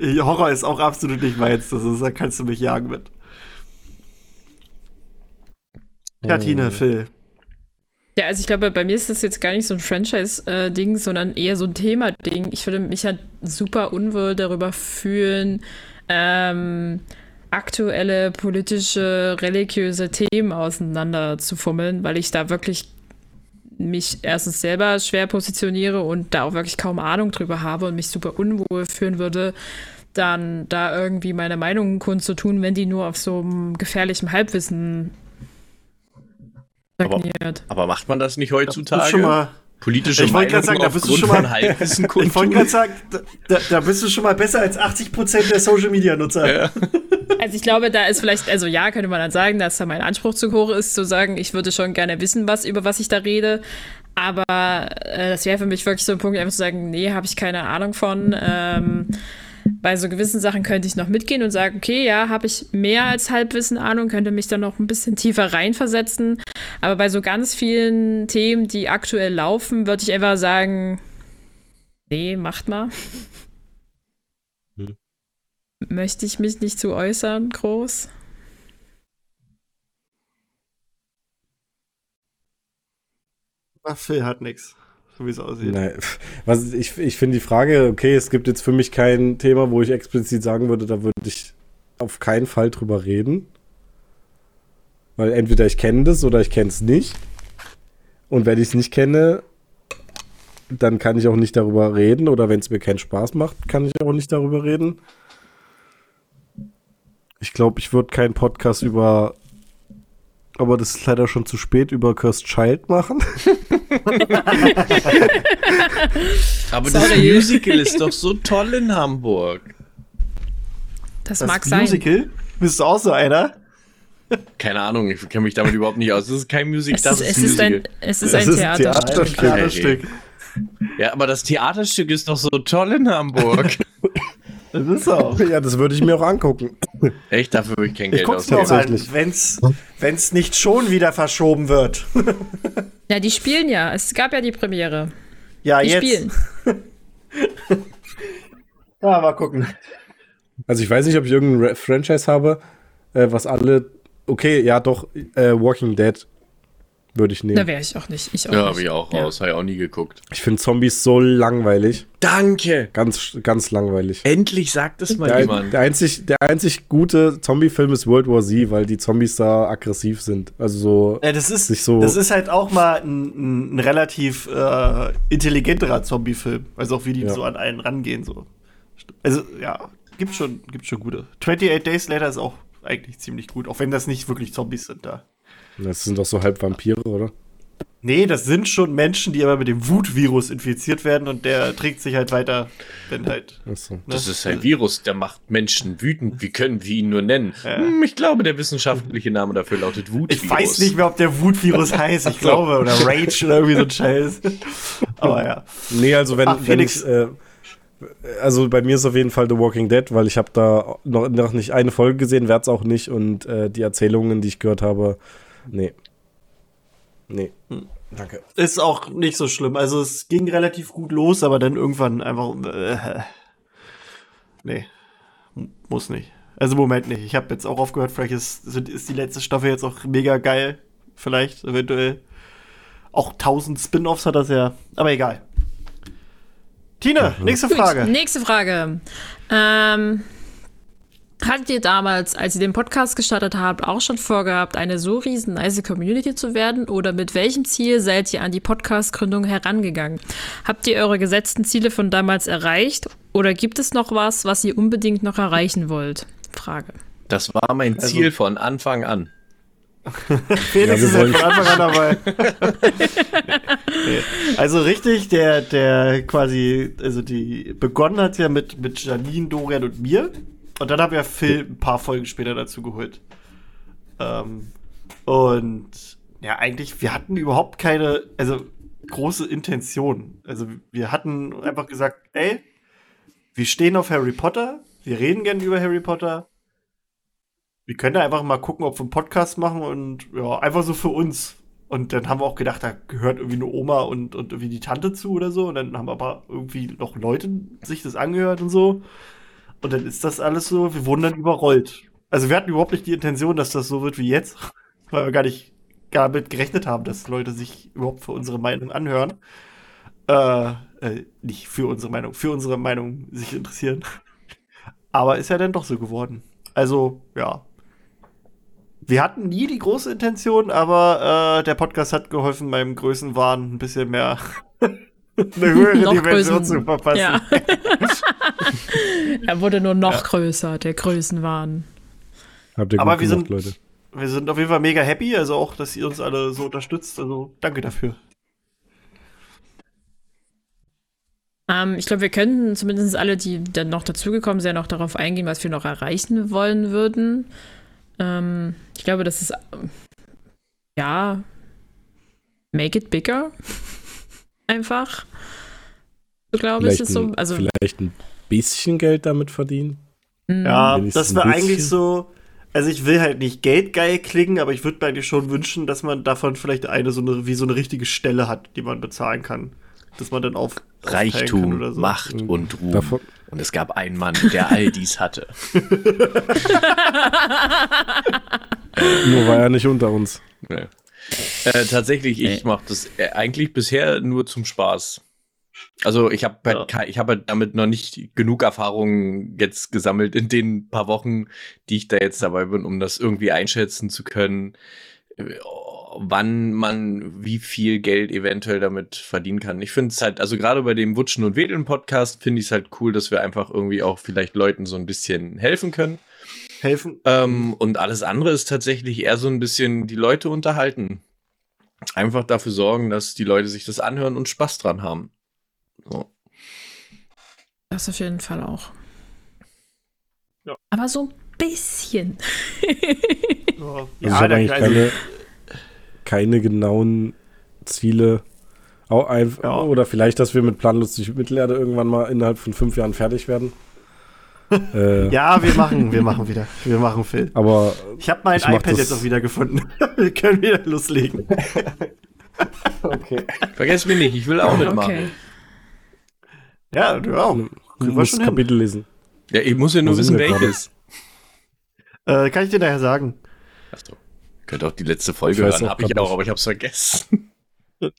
Horror ist auch absolut nicht meins. Das ist, da kannst du mich jagen mit. Ja, Tine, Phil. Ja, also ich glaube, bei mir ist das jetzt gar nicht so ein Franchise-Ding, sondern eher so ein Thema-Ding. Ich würde mich halt super unwohl darüber fühlen, ähm, aktuelle politische, religiöse Themen auseinander zu fummeln, weil ich da wirklich mich erstens selber schwer positioniere und da auch wirklich kaum Ahnung drüber habe und mich super unwohl fühlen würde, dann da irgendwie meine Meinungen kundzutun, wenn die nur auf so einem gefährlichen Halbwissen Aber- stagniert. Aber macht man das nicht Das heutzutage? ist schon mal, Politische Ich Meinungen sagen, da bist du schon mal- von Halbwissen ich wollte gerade sagen, da, da, bist du schon mal besser als 80% der Social Media Nutzer. Ja. Also ich glaube, da ist vielleicht, also ja, könnte man dann sagen, dass da mein Anspruch zu hoch ist, zu sagen, ich würde schon gerne wissen, was, über was ich da rede. Aber äh, das wäre für mich wirklich so ein Punkt, einfach zu sagen, nee, habe ich keine Ahnung von. Ähm, bei so gewissen Sachen könnte ich noch mitgehen und sagen, okay, ja, habe ich mehr als Halbwissen Ahnung, könnte mich dann noch ein bisschen tiefer reinversetzen. Aber bei so ganz vielen Themen, die aktuell laufen, würde ich einfach sagen, nee, macht mal. Möchte ich mich nicht zu äußern, groß? Ach, Phil hat nix, so wie es aussieht. Nein, was, ich ich finde die Frage, okay, es gibt jetzt für mich kein Thema, wo ich explizit sagen würde, da würde ich auf keinen Fall drüber reden. Weil entweder ich kenne das oder ich kenne es nicht. Und wenn ich es nicht kenne, dann kann ich auch nicht darüber reden. Oder wenn es mir keinen Spaß macht, kann ich auch nicht darüber reden. Ich glaube, ich würde keinen Podcast über, aber das ist leider schon zu spät, über Cursed Child machen. Aber das Sorry. Musical ist doch so toll in Hamburg. Das, Das mag sein. Musical? Bist du auch so einer? Keine Ahnung, ich kenne mich damit überhaupt nicht aus. Das ist kein Musical, Es das ist, ist, es ein ist ein, Musical. es ist Das ein. Theaterstück. Theaterstück. Ja, aber das Theaterstück ist doch so toll in Hamburg. Das ist auch. Ja, das würde ich mir auch angucken. Echt, dafür würde ich kein Ich Geld ausgeben. Tatsächlich. wenn's, wenn's nicht schon wieder verschoben wird. Ja, die spielen ja. Es gab ja die Premiere. Ja, Die jetzt. spielen. Ja, mal gucken. Also ich weiß nicht, ob ich irgendein Ra- Franchise habe, äh, was alle. Okay, ja doch, äh, Walking Dead würde ich Da nehmen. wäre ich auch nicht. Ich auch Ja, habe ich auch Ja. raus, habe ich auch nie geguckt. Ich finde Zombies so langweilig. Danke! Ganz, ganz langweilig. Endlich sagt es mal Der, jemand. der, einzig, der einzig gute Zombie-Film ist World War Z, weil die Zombies da aggressiv sind. Also so. Ja, das ist, Sich so- das ist halt auch mal ein, ein, ein relativ äh, intelligenterer Zombie-Film. Also auch wie die Ja. so an einen rangehen. So. Also, ja, gibt schon, gibt schon gute. 28 Days Later ist auch eigentlich ziemlich gut, auch wenn das nicht wirklich Zombies sind da. Das sind doch so halb Vampire, oder? Nee, das sind schon Menschen, die aber mit dem Wutvirus infiziert werden und der trägt sich halt weiter, wenn halt. Achso. Ne? Das ist ein Virus, der macht Menschen wütend. Wie können wir ihn nur nennen? Hm, ich glaube, der wissenschaftliche Name dafür lautet Wutvirus. Ich weiß nicht mehr, ob der Wutvirus heißt, ich glaube, oder Rage oder irgendwie so ein Scheiß. Aber ja. Nee, also wenn, Ach, wenn Felix. ich, äh, also bei mir ist auf jeden Fall The Walking Dead, weil ich habe da noch, noch nicht eine Folge gesehen, werde es auch nicht und äh, die Erzählungen, die ich gehört habe, nee. Nee. Danke. Ist auch nicht so schlimm. Also es ging relativ gut los, aber dann irgendwann einfach. Äh, nee. Muss nicht. Also im Moment nicht. Ich habe jetzt auch aufgehört, vielleicht ist, ist die letzte Staffel jetzt auch mega geil. Vielleicht, eventuell. Auch 1000 Spin-offs hat das ja. Aber egal. Tina, nächste Gut, Frage. Nächste Frage. Ähm, Hattet ihr damals, als ihr den Podcast gestartet habt, auch schon vorgehabt, eine so riesen nice Community zu werden? Oder mit welchem Ziel seid ihr an die Podcast-Gründung herangegangen? Habt ihr eure gesetzten Ziele von damals erreicht? Oder gibt es noch was, was ihr unbedingt noch erreichen wollt? Frage. Das war mein also, Ziel von Anfang an. Felix ja, ist von Anfang an dabei. Also richtig, der, der quasi, also die begonnen hat ja mit, mit Janine, Dorian und mir. Und dann haben wir Phil ein paar Folgen später dazu geholt. Ähm, und ja, eigentlich, wir hatten überhaupt keine, also große Intention. Also wir hatten einfach gesagt, ey, wir stehen auf Harry Potter, wir reden gerne über Harry Potter. Wir können einfach mal gucken, ob wir einen Podcast machen und ja, einfach so für uns. Und dann haben wir auch gedacht, da gehört irgendwie eine Oma und, und irgendwie die Tante zu oder so. Und dann haben aber irgendwie noch Leute sich das angehört und so. Und dann ist das alles so, wir wurden dann überrollt. Also wir hatten überhaupt nicht die Intention, dass das so wird wie jetzt, weil wir gar nicht gar damit gerechnet haben, dass Leute sich überhaupt für unsere Meinung anhören. Äh, äh, nicht für unsere Meinung, für unsere Meinung sich interessieren. Aber ist ja dann doch so geworden. Also, ja. Wir hatten nie die große Intention, aber äh, der Podcast hat geholfen, meinem Größenwahn ein bisschen mehr eine höhere noch Dimension größen. zu verpassen. Ja. er wurde nur noch ja. größer, der Größenwahn. Habt ihr Aber wir gemacht, sind, Leute. wir sind auf jeden Fall mega happy, also auch, dass ihr uns alle so unterstützt. Also danke dafür. Ähm, ich glaube, wir könnten zumindest alle, die dann noch dazugekommen sind, noch darauf eingehen, was wir noch erreichen wollen würden. Ähm, ich glaube, das ist ja make it bigger einfach. So glaube ich, ist so. Also, vielleicht ein bisschen Geld damit verdienen. Mhm. Ja, das wäre eigentlich so. Also ich will halt nicht geldgeil klingen, aber ich würde mir eigentlich schon wünschen, dass man davon vielleicht eine so eine wie so eine richtige Stelle hat, die man bezahlen kann, dass man dann auf Reichtum, so. Macht mhm. und Ruhm. Davon und es gab einen Mann, der all dies hatte. Nur war er nicht unter uns. Nee. Äh, tatsächlich, ich mache das äh, eigentlich bisher nur zum Spaß. Also ich habe halt, ja. ich hab halt damit noch nicht genug Erfahrungen jetzt gesammelt in den paar Wochen, die ich da jetzt dabei bin, um das irgendwie einschätzen zu können, äh, wann man wie viel Geld eventuell damit verdienen kann. Ich finde es halt, also gerade bei dem Wutschen und Wedeln Podcast finde ich es halt cool, dass wir einfach irgendwie auch vielleicht Leuten so ein bisschen helfen können helfen. Ähm, und alles andere ist tatsächlich eher so ein bisschen die Leute unterhalten. Einfach dafür sorgen, dass die Leute sich das anhören und Spaß dran haben. So. Das auf jeden Fall auch. Ja. Aber so ein bisschen. ja, also ich habe eigentlich keine, keine genauen Ziele. Auch einfach, ja. Oder vielleicht, dass wir mit planlustig Mittelerde irgendwann mal innerhalb von fünf Jahren fertig werden äh, ja, wir machen, wir machen wieder. Wir machen Phil. Aber ich habe mein ich iPad jetzt auch wieder gefunden. wir können wieder loslegen. okay. Vergesst mich nicht, ich will auch mitmachen. Okay. Ja, du auch. Du musst Kapitel lesen. Ja, ich muss ja nur wissen, welches. Äh, kann ich dir daher sagen. Achso. Könnt auch die letzte Folge hören, habe ich auch, aber ich habe es vergessen.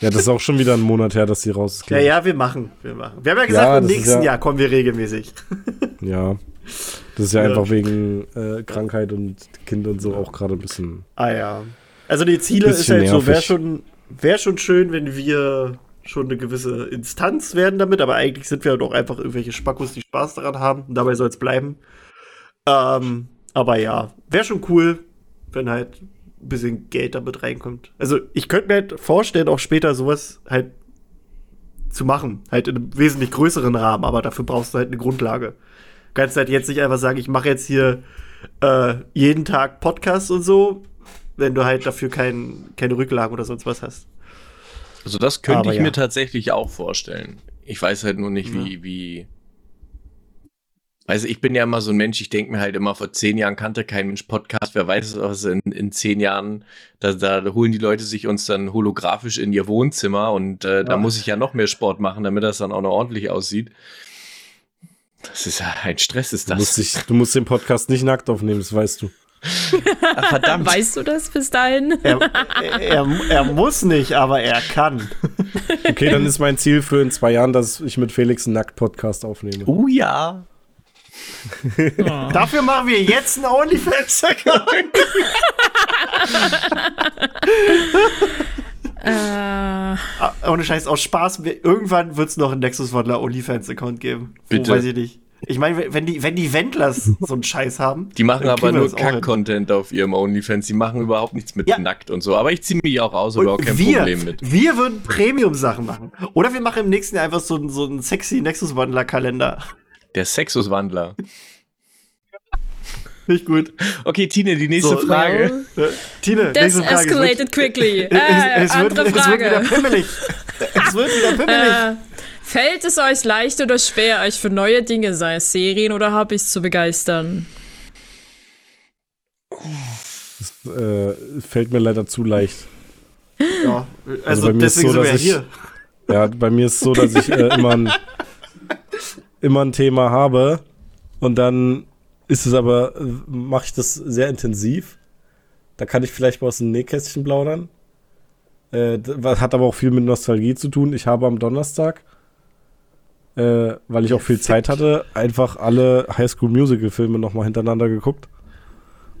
Ja, das ist auch schon wieder ein Monat her, dass sie raus ist. Ja, ja, wir machen. Wir machen. Wir haben ja gesagt, ja, im nächsten ja, Jahr kommen wir regelmäßig. Ja. Das ist ja, ja. einfach wegen äh, Krankheit und Kind und so auch gerade ein bisschen. Ah ja. Also die Ziele ist halt nervig. so, wäre schon, wär schon schön, wenn wir schon eine gewisse Instanz werden damit, aber eigentlich sind wir doch einfach irgendwelche Spackos, die Spaß daran haben. Und dabei soll es bleiben. Ähm, aber ja, wäre schon cool, wenn halt bisschen Geld damit reinkommt. Also ich könnte mir halt vorstellen, auch später sowas halt zu machen. Halt in einem wesentlich größeren Rahmen, aber dafür brauchst du halt eine Grundlage. Du kannst halt jetzt nicht einfach sagen, ich mache jetzt hier äh, jeden Tag Podcasts und so, wenn du halt dafür kein, keine Rücklagen oder sonst was hast. Also das könnte aber ich ja. mir tatsächlich auch vorstellen. Ich weiß halt nur nicht, wie, wie Also ich bin ja immer so ein Mensch, ich denke mir halt immer, vor zehn Jahren kannte kein Mensch Podcast, wer weiß was in, in zehn Jahren, da, da holen die Leute sich uns dann holographisch in ihr Wohnzimmer und äh, ja. da muss ich ja noch mehr Sport machen, damit das dann auch noch ordentlich aussieht. Das ist ja ein Stress, ist das. Du musst, dich, du musst den Podcast nicht nackt aufnehmen, das weißt du. Ach, verdammt. Weißt du das bis dahin? Er, er, er, muss nicht, aber er kann. Okay, dann ist mein Ziel für in zwei Jahren, dass ich mit Felix einen Nackt-Podcast aufnehme. Oh ja. Oh. Dafür machen wir jetzt einen OnlyFans-Account. äh. Ohne Scheiß, aus Spaß. Irgendwann wird es noch einen Nexus-Wandler OnlyFans-Account geben. Bitte. Wo, weiß ich nicht. Ich meine, wenn die, wenn die Wendlers so einen Scheiß haben. Die machen aber nur Kack-Content auf ihrem OnlyFans. Die machen überhaupt nichts mit ja. nackt und so. Aber ich ziehe mich auch aus, aber auch kein wir, Problem mit. Wir würden Premium-Sachen machen. Oder wir machen im nächsten Jahr einfach so, so einen sexy Nexus-Wandler-Kalender. Der Sexus-Wandler. Nicht gut. Okay, Tine, die nächste so, Frage. Äh, Tine, This nächste Frage. escalated quickly. Äh, es, es, andere wird, Frage. Es wird wieder pimmelig. es wird wieder pimmelig. Äh, fällt es euch leicht oder schwer, euch für neue Dinge, sei es Serien oder Hobbys, zu begeistern? Das äh, fällt mir leider zu leicht. Ja, also, also deswegen so, sind wir ich, hier. Ja, bei mir ist es so, dass ich äh, immer, ein, immer ein Thema habe und dann ist es aber, mache ich das sehr intensiv. Da kann ich vielleicht mal aus dem Nähkästchen plaudern. Äh, hat aber auch viel mit Nostalgie zu tun. Ich habe am Donnerstag, äh, weil ich auch viel Zeit hatte, einfach alle Highschool Musical Filme nochmal hintereinander geguckt.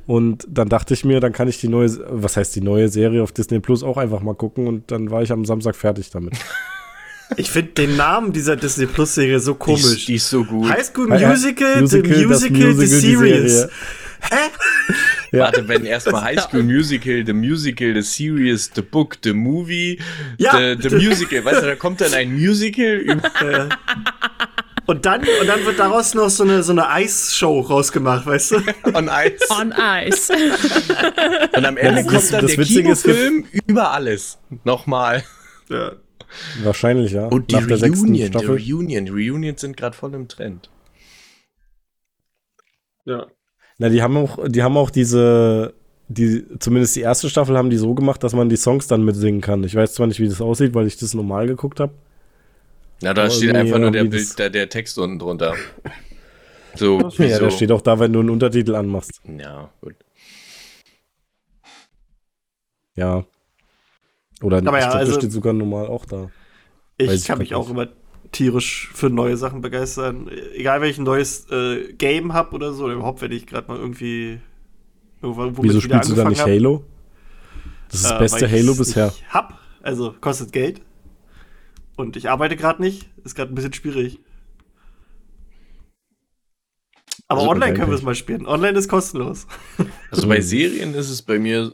Und dann dachte ich mir, dann kann ich die neue, was heißt die neue Serie auf Disney Plus auch einfach mal gucken und dann war ich am Samstag fertig damit. Ich finde den Namen dieser Disney Plus Serie so komisch. Die, die ist so gut. High School Musical, Musical The Musical, Musical The Series. Hä? Ja. Warte, wenn erstmal High School Musical, The Musical, The Series, The Book, The Movie, ja. the, the Musical, weißt du, da kommt dann ein Musical über. Und dann, und dann wird daraus noch so eine, so eine Eisshow rausgemacht, weißt du? On Ice. On Ice. Und am Ende das, kommt dann das der Kinofilm über alles. Nochmal. Ja. Wahrscheinlich, ja. Und die Nach Reunion, die Reunion, Reunions sind gerade voll im Trend. Ja. Na, die haben auch, die haben auch diese, die, zumindest die erste Staffel haben die so gemacht, dass man die Songs dann mitsingen kann. Ich weiß zwar nicht, wie das aussieht, weil ich das normal geguckt habe. Na, da steht einfach nur der, Bild, der, der Text unten drunter. So, ja, so. der steht auch da, wenn du einen Untertitel anmachst. Ja, gut. Ja. Oder Aber ja, also, steht sogar normal auch da. Ich Weiß kann mich auch immer tierisch für neue Sachen begeistern. Egal, wenn ich ein neues äh, Game habe oder so, oder überhaupt, wenn ich gerade mal irgendwie irgendwann Wieso spielst du da nicht hab. Halo? Das ist das äh, beste Halo bisher. Ich hab, also kostet Geld. Und ich arbeite gerade nicht. Ist gerade ein bisschen schwierig. Aber also online können wir es mal spielen. Online ist kostenlos. Also bei Serien ist es bei mir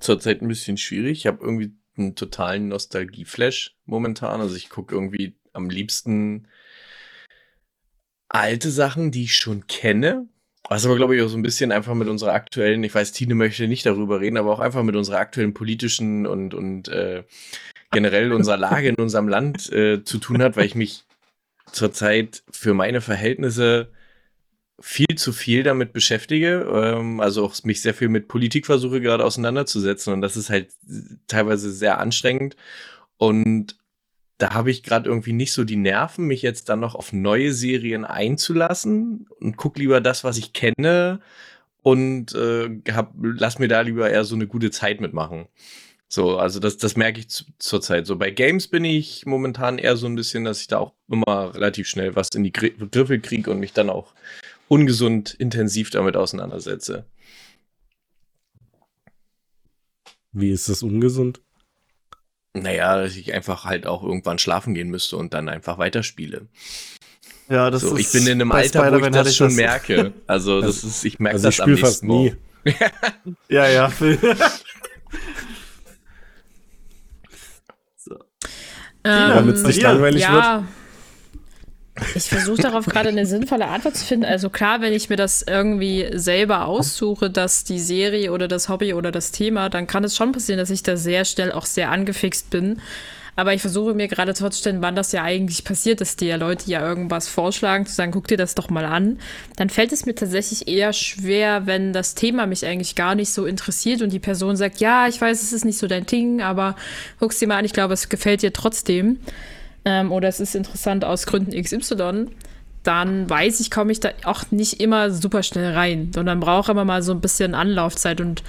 zurzeit ein bisschen schwierig. Ich habe irgendwie einen totalen Nostalgie-Flash momentan. Also ich gucke irgendwie am liebsten alte Sachen, die ich schon kenne. Was aber, glaube ich, auch so ein bisschen einfach mit unserer aktuellen, ich weiß, Tine möchte nicht darüber reden, aber auch einfach mit unserer aktuellen politischen und, und äh, generell unserer Lage in unserem Land äh, zu tun hat, weil ich mich zurzeit für meine Verhältnisse viel zu viel damit beschäftige, ähm, also auch mich sehr viel mit Politik versuche gerade auseinanderzusetzen und das ist halt teilweise sehr anstrengend und da habe ich gerade irgendwie nicht so die Nerven, mich jetzt dann noch auf neue Serien einzulassen und guck lieber das, was ich kenne und äh, hab, lass mir da lieber eher so eine gute Zeit mitmachen. So, also das, das merke ich zurzeit. So bei Games bin ich momentan eher so ein bisschen, dass ich da auch immer relativ schnell was in die Griffel kriege und mich dann auch ungesund intensiv damit auseinandersetze. Wie ist das ungesund? Naja, dass ich einfach halt auch irgendwann schlafen gehen müsste und dann einfach weiterspiele. Ja, das so, ist. Ich bin in einem Alter, wo ich das schon das merke. Also, das ist, ich merke also das ich am fast nie. ja, ja. so. Ähm, Damit es nicht langweilig ja. wird. Ich versuche darauf gerade eine sinnvolle Antwort zu finden. Also klar, wenn ich mir das irgendwie selber aussuche, dass die Serie oder das Hobby oder das Thema, dann kann es schon passieren, dass ich da sehr schnell auch sehr angefixt bin. Aber ich versuche mir gerade vorzustellen, wann das ja eigentlich passiert, dass dir Leute ja irgendwas vorschlagen, zu sagen, guck dir das doch mal an. Dann fällt es mir tatsächlich eher schwer, wenn das Thema mich eigentlich gar nicht so interessiert und die Person sagt, ja, ich weiß, es ist nicht so dein Ding, aber guck's dir mal an, ich glaube, es gefällt dir trotzdem. Ähm, oder es ist interessant aus Gründen XY dann weiß ich, komme ich da auch nicht immer super schnell rein, sondern brauche immer mal so ein bisschen Anlaufzeit. Und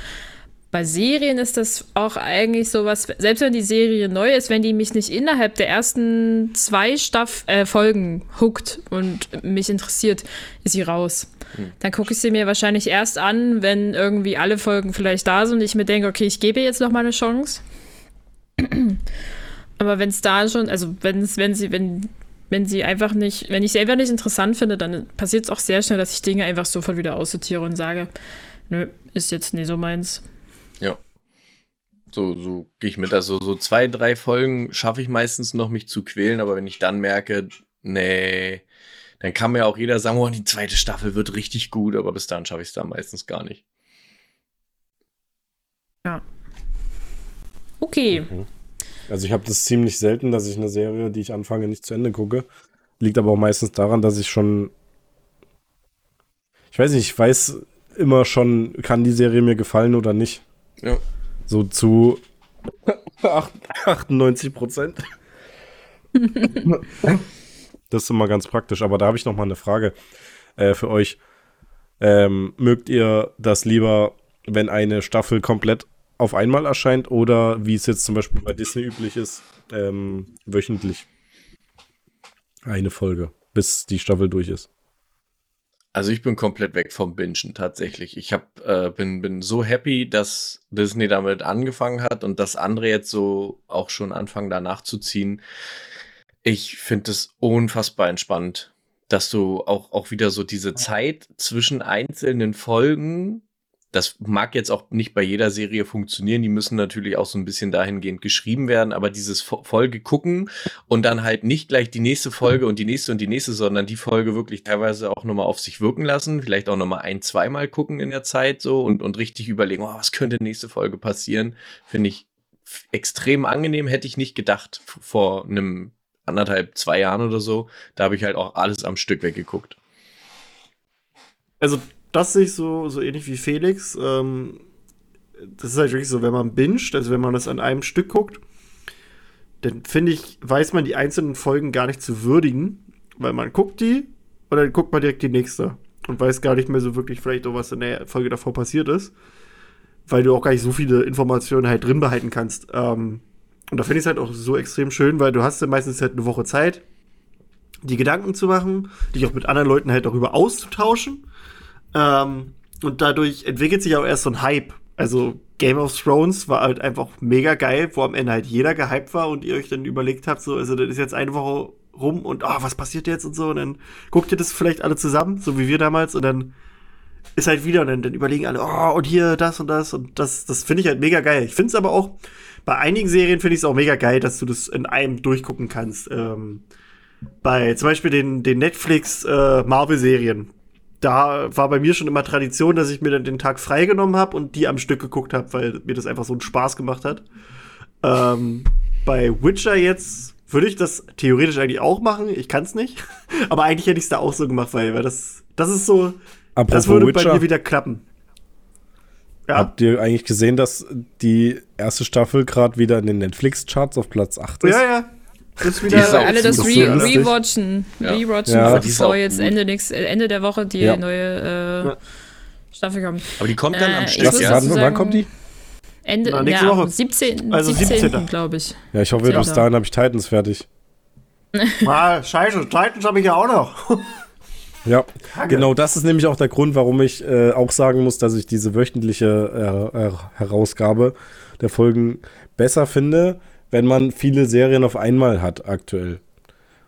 bei Serien ist das auch eigentlich so was, selbst wenn die Serie neu ist, wenn die mich nicht innerhalb der ersten zwei Staff äh, Folgen huckt und mich interessiert, ist sie raus. Hm. Dann gucke ich sie mir wahrscheinlich erst an, wenn irgendwie alle Folgen vielleicht da sind und ich mir denke, okay, ich gebe jetzt noch mal eine Chance. Aber wenn es da schon, also wenn es, wenn sie, wenn wenn sie einfach nicht, wenn ich sie einfach nicht interessant finde, dann passiert es auch sehr schnell, dass ich Dinge einfach sofort wieder aussortiere und sage, nö, ist jetzt nie so meins. Ja. So, so gehe ich mit. Also so zwei, drei Folgen schaffe ich meistens noch, mich zu quälen, aber wenn ich dann merke, nee, dann kann mir auch jeder sagen, oh, die zweite Staffel wird richtig gut, aber bis dann schaffe ich es dann meistens gar nicht. Ja. Okay. Mhm. Also ich habe das ziemlich selten, dass ich eine Serie, die ich anfange, nicht zu Ende gucke. Liegt aber auch meistens daran, dass ich schon. Ich weiß nicht, ich weiß immer schon, kann die Serie mir gefallen oder nicht. Ja. So zu 98 Prozent. das ist immer ganz praktisch. Aber da habe ich noch mal eine Frage äh, für euch. Ähm, mögt ihr das lieber, wenn eine Staffel komplett auf einmal erscheint oder wie es jetzt zum Beispiel bei Disney üblich ist, ähm, wöchentlich eine Folge, bis die Staffel durch ist. Also ich bin komplett weg vom Bingen tatsächlich. Ich hab, äh, bin, bin so happy, dass Disney damit angefangen hat und dass andere jetzt so auch schon anfangen danach zu ziehen. Ich finde es unfassbar entspannt, dass du auch, auch wieder so diese Zeit zwischen einzelnen Folgen das mag jetzt auch nicht bei jeder Serie funktionieren. Die müssen natürlich auch so ein bisschen dahingehend geschrieben werden, aber dieses Folge gucken und dann halt nicht gleich die nächste Folge und die nächste und die nächste, sondern die Folge wirklich teilweise auch nochmal auf sich wirken lassen, vielleicht auch nochmal ein, zweimal gucken in der Zeit so und, und richtig überlegen, oh, was könnte nächste Folge passieren, finde ich extrem angenehm, hätte ich nicht gedacht vor einem anderthalb, zwei Jahren oder so. Da habe ich halt auch alles am Stück weggeguckt. Also das sehe ich so, so ähnlich wie Felix. Ähm, das ist halt wirklich so, wenn man binscht, also wenn man das an einem Stück guckt, dann finde ich, weiß man die einzelnen Folgen gar nicht zu würdigen, weil man guckt die und dann guckt man direkt die nächste und weiß gar nicht mehr so wirklich vielleicht auch, was in der Folge davor passiert ist, weil du auch gar nicht so viele Informationen halt drin behalten kannst. Ähm, und da finde ich es halt auch so extrem schön, weil du hast ja meistens halt eine Woche Zeit, die Gedanken zu machen, dich auch mit anderen Leuten halt darüber auszutauschen ähm, und dadurch entwickelt sich auch erst so ein Hype. Also Game of Thrones war halt einfach mega geil, wo am Ende halt jeder gehypt war und ihr euch dann überlegt habt, so, also das ist jetzt eine Woche rum und oh, was passiert jetzt und so. Und dann guckt ihr das vielleicht alle zusammen, so wie wir damals, und dann ist halt wieder, und dann, dann überlegen alle, oh, und hier das und das und das, das finde ich halt mega geil. Ich finde es aber auch, bei einigen Serien finde ich es auch mega geil, dass du das in einem durchgucken kannst. Ähm, bei zum Beispiel den, den Netflix äh, Marvel-Serien da war bei mir schon immer Tradition, dass ich mir dann den Tag freigenommen habe und die am Stück geguckt habe, weil mir das einfach so einen Spaß gemacht hat. Ähm, bei Witcher jetzt würde ich das theoretisch eigentlich auch machen. Ich kann es nicht. Aber eigentlich hätte ich es da auch so gemacht, weil, weil das, das ist so. Apropos das würde Witcher, bei mir wieder klappen. Ja? Habt ihr eigentlich gesehen, dass die erste Staffel gerade wieder in den Netflix-Charts auf Platz 8 ist? Ja, ja. Das wieder ja, alle das Re Rewatchen, ja. Rewatchen, ja, bevor jetzt Ende, nix, Ende der Woche die ja. neue äh, Staffel kommt. Aber die kommt dann am äh, Stück, ja? Sagen, wann kommt die? Ende, Na, nächste ja, Woche. 17, also 17. 17. glaube ich. Ja, ich hoffe, 17. bis dahin habe ich Titans fertig. ah, scheiße, Titans habe ich ja auch noch. ja, Kacke. genau das ist nämlich auch der Grund, warum ich äh, auch sagen muss, dass ich diese wöchentliche äh, Herausgabe der Folgen besser finde wenn man viele Serien auf einmal hat aktuell.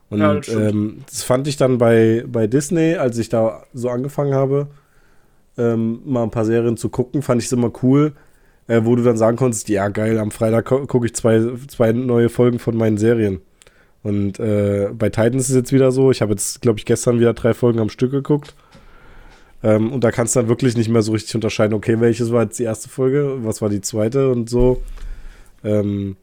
Und ja, das, ähm, das, fand ich dann bei, bei Disney, als ich da so angefangen habe, ähm, mal ein paar Serien zu gucken, fand ich es immer cool, äh, wo du dann sagen konntest, ja geil, am Freitag gucke ich zwei, zwei neue Folgen von meinen Serien. Und äh, bei Titans ist es jetzt wieder so, ich habe jetzt, glaube ich, gestern wieder drei Folgen am Stück geguckt. Ähm, und da kannst du dann wirklich nicht mehr so richtig unterscheiden, okay, welches war jetzt die erste Folge, was war die zweite und so. Ähm,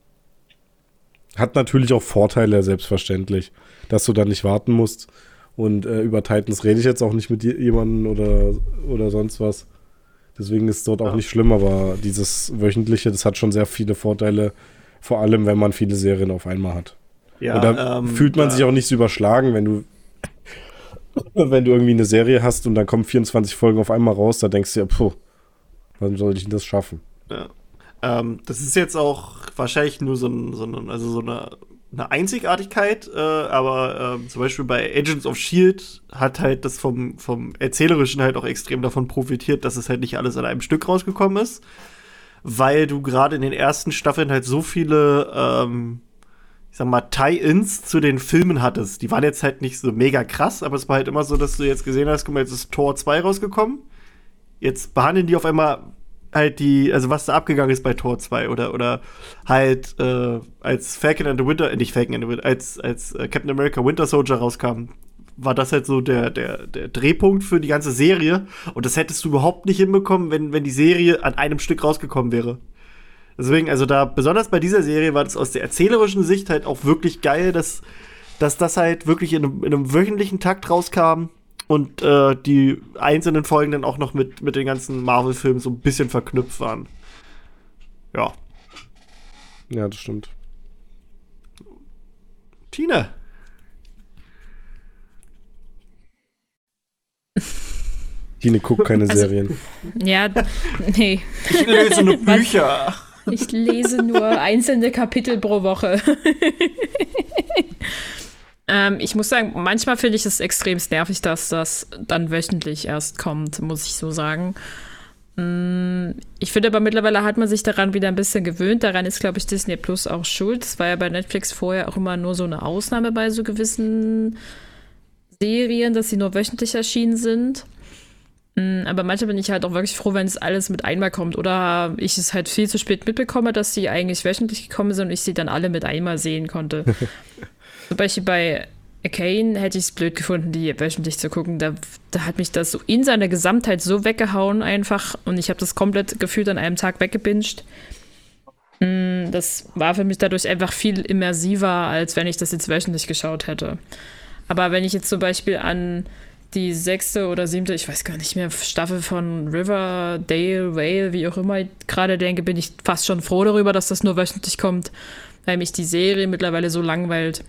Hat natürlich auch Vorteile, selbstverständlich, dass du da nicht warten musst. Und äh, über Titans rede ich jetzt auch nicht mit jemandem oder, oder sonst was. Deswegen ist es dort auch nicht schlimm, aber dieses wöchentliche, das hat schon sehr viele Vorteile, vor allem wenn man viele Serien auf einmal hat. Ja, und da ähm, fühlt man ja. sich auch nicht so überschlagen, wenn du wenn du irgendwie eine Serie hast und dann kommen 24 Folgen auf einmal raus, da denkst du ja, puh, wann soll ich denn das schaffen? Ja. Ähm, das ist jetzt auch wahrscheinlich nur so, ein, so, ein, also so eine, eine Einzigartigkeit, äh, aber äh, zum Beispiel bei Agents of Shield hat halt das vom, vom Erzählerischen halt auch extrem davon profitiert, dass es halt nicht alles an einem Stück rausgekommen ist, weil du gerade in den ersten Staffeln halt so viele ähm, ich sag mal, Tie-Ins zu den Filmen hattest. Die waren jetzt halt nicht so mega krass, aber es war halt immer so, dass du jetzt gesehen hast, guck mal, jetzt ist Tor 2 rausgekommen. Jetzt behandeln die auf einmal halt die, also was da abgegangen ist bei Tor 2 oder, oder halt äh, als Falcon and the Winter, äh, nicht Falcon and the Winter, als, als äh, Captain America Winter Soldier rauskam, war das halt so der, der, der Drehpunkt für die ganze Serie. Und das hättest du überhaupt nicht hinbekommen, wenn, wenn die Serie an einem Stück rausgekommen wäre. Deswegen, also da, besonders bei dieser Serie war das aus der erzählerischen Sicht halt auch wirklich geil, dass, dass das halt wirklich in in einem wöchentlichen Takt rauskam und äh, die einzelnen Folgen dann auch noch mit, mit den ganzen Marvel-Filmen so ein bisschen verknüpft waren. Ja. Ja, das stimmt. Tina. Tine guckt keine also, Serien. Ja, nee. Ich lese nur Bücher. Ich lese nur einzelne Kapitel pro Woche. Ähm, ich muss sagen, manchmal finde ich es extrem nervig, dass das dann wöchentlich erst kommt, muss ich so sagen. Mm, ich finde aber mittlerweile hat man sich daran wieder ein bisschen gewöhnt. Daran ist, glaube ich, Disney Plus auch schuld. Das war ja bei Netflix vorher auch immer nur so eine Ausnahme bei so gewissen Serien, dass sie nur wöchentlich erschienen sind. Mm, aber manchmal bin ich halt auch wirklich froh, wenn es alles mit einmal kommt. Oder ich es halt viel zu spät mitbekomme, dass die eigentlich wöchentlich gekommen sind und ich sie dann alle mit einmal sehen konnte. Zum Beispiel bei Arcane hätte ich es blöd gefunden, die wöchentlich zu gucken. Da, da hat mich das so in seiner Gesamtheit so weggehauen einfach und ich habe das komplett gefühlt an einem Tag weggebinged. Mm, das war für mich dadurch einfach viel immersiver, als wenn ich das jetzt wöchentlich geschaut hätte. Aber wenn ich jetzt zum Beispiel an die sechste oder siebte, ich weiß gar nicht mehr, Staffel von Riverdale, Vale, wie auch immer gerade denke, bin ich fast schon froh darüber, dass das nur wöchentlich kommt, weil mich die Serie mittlerweile so langweilt.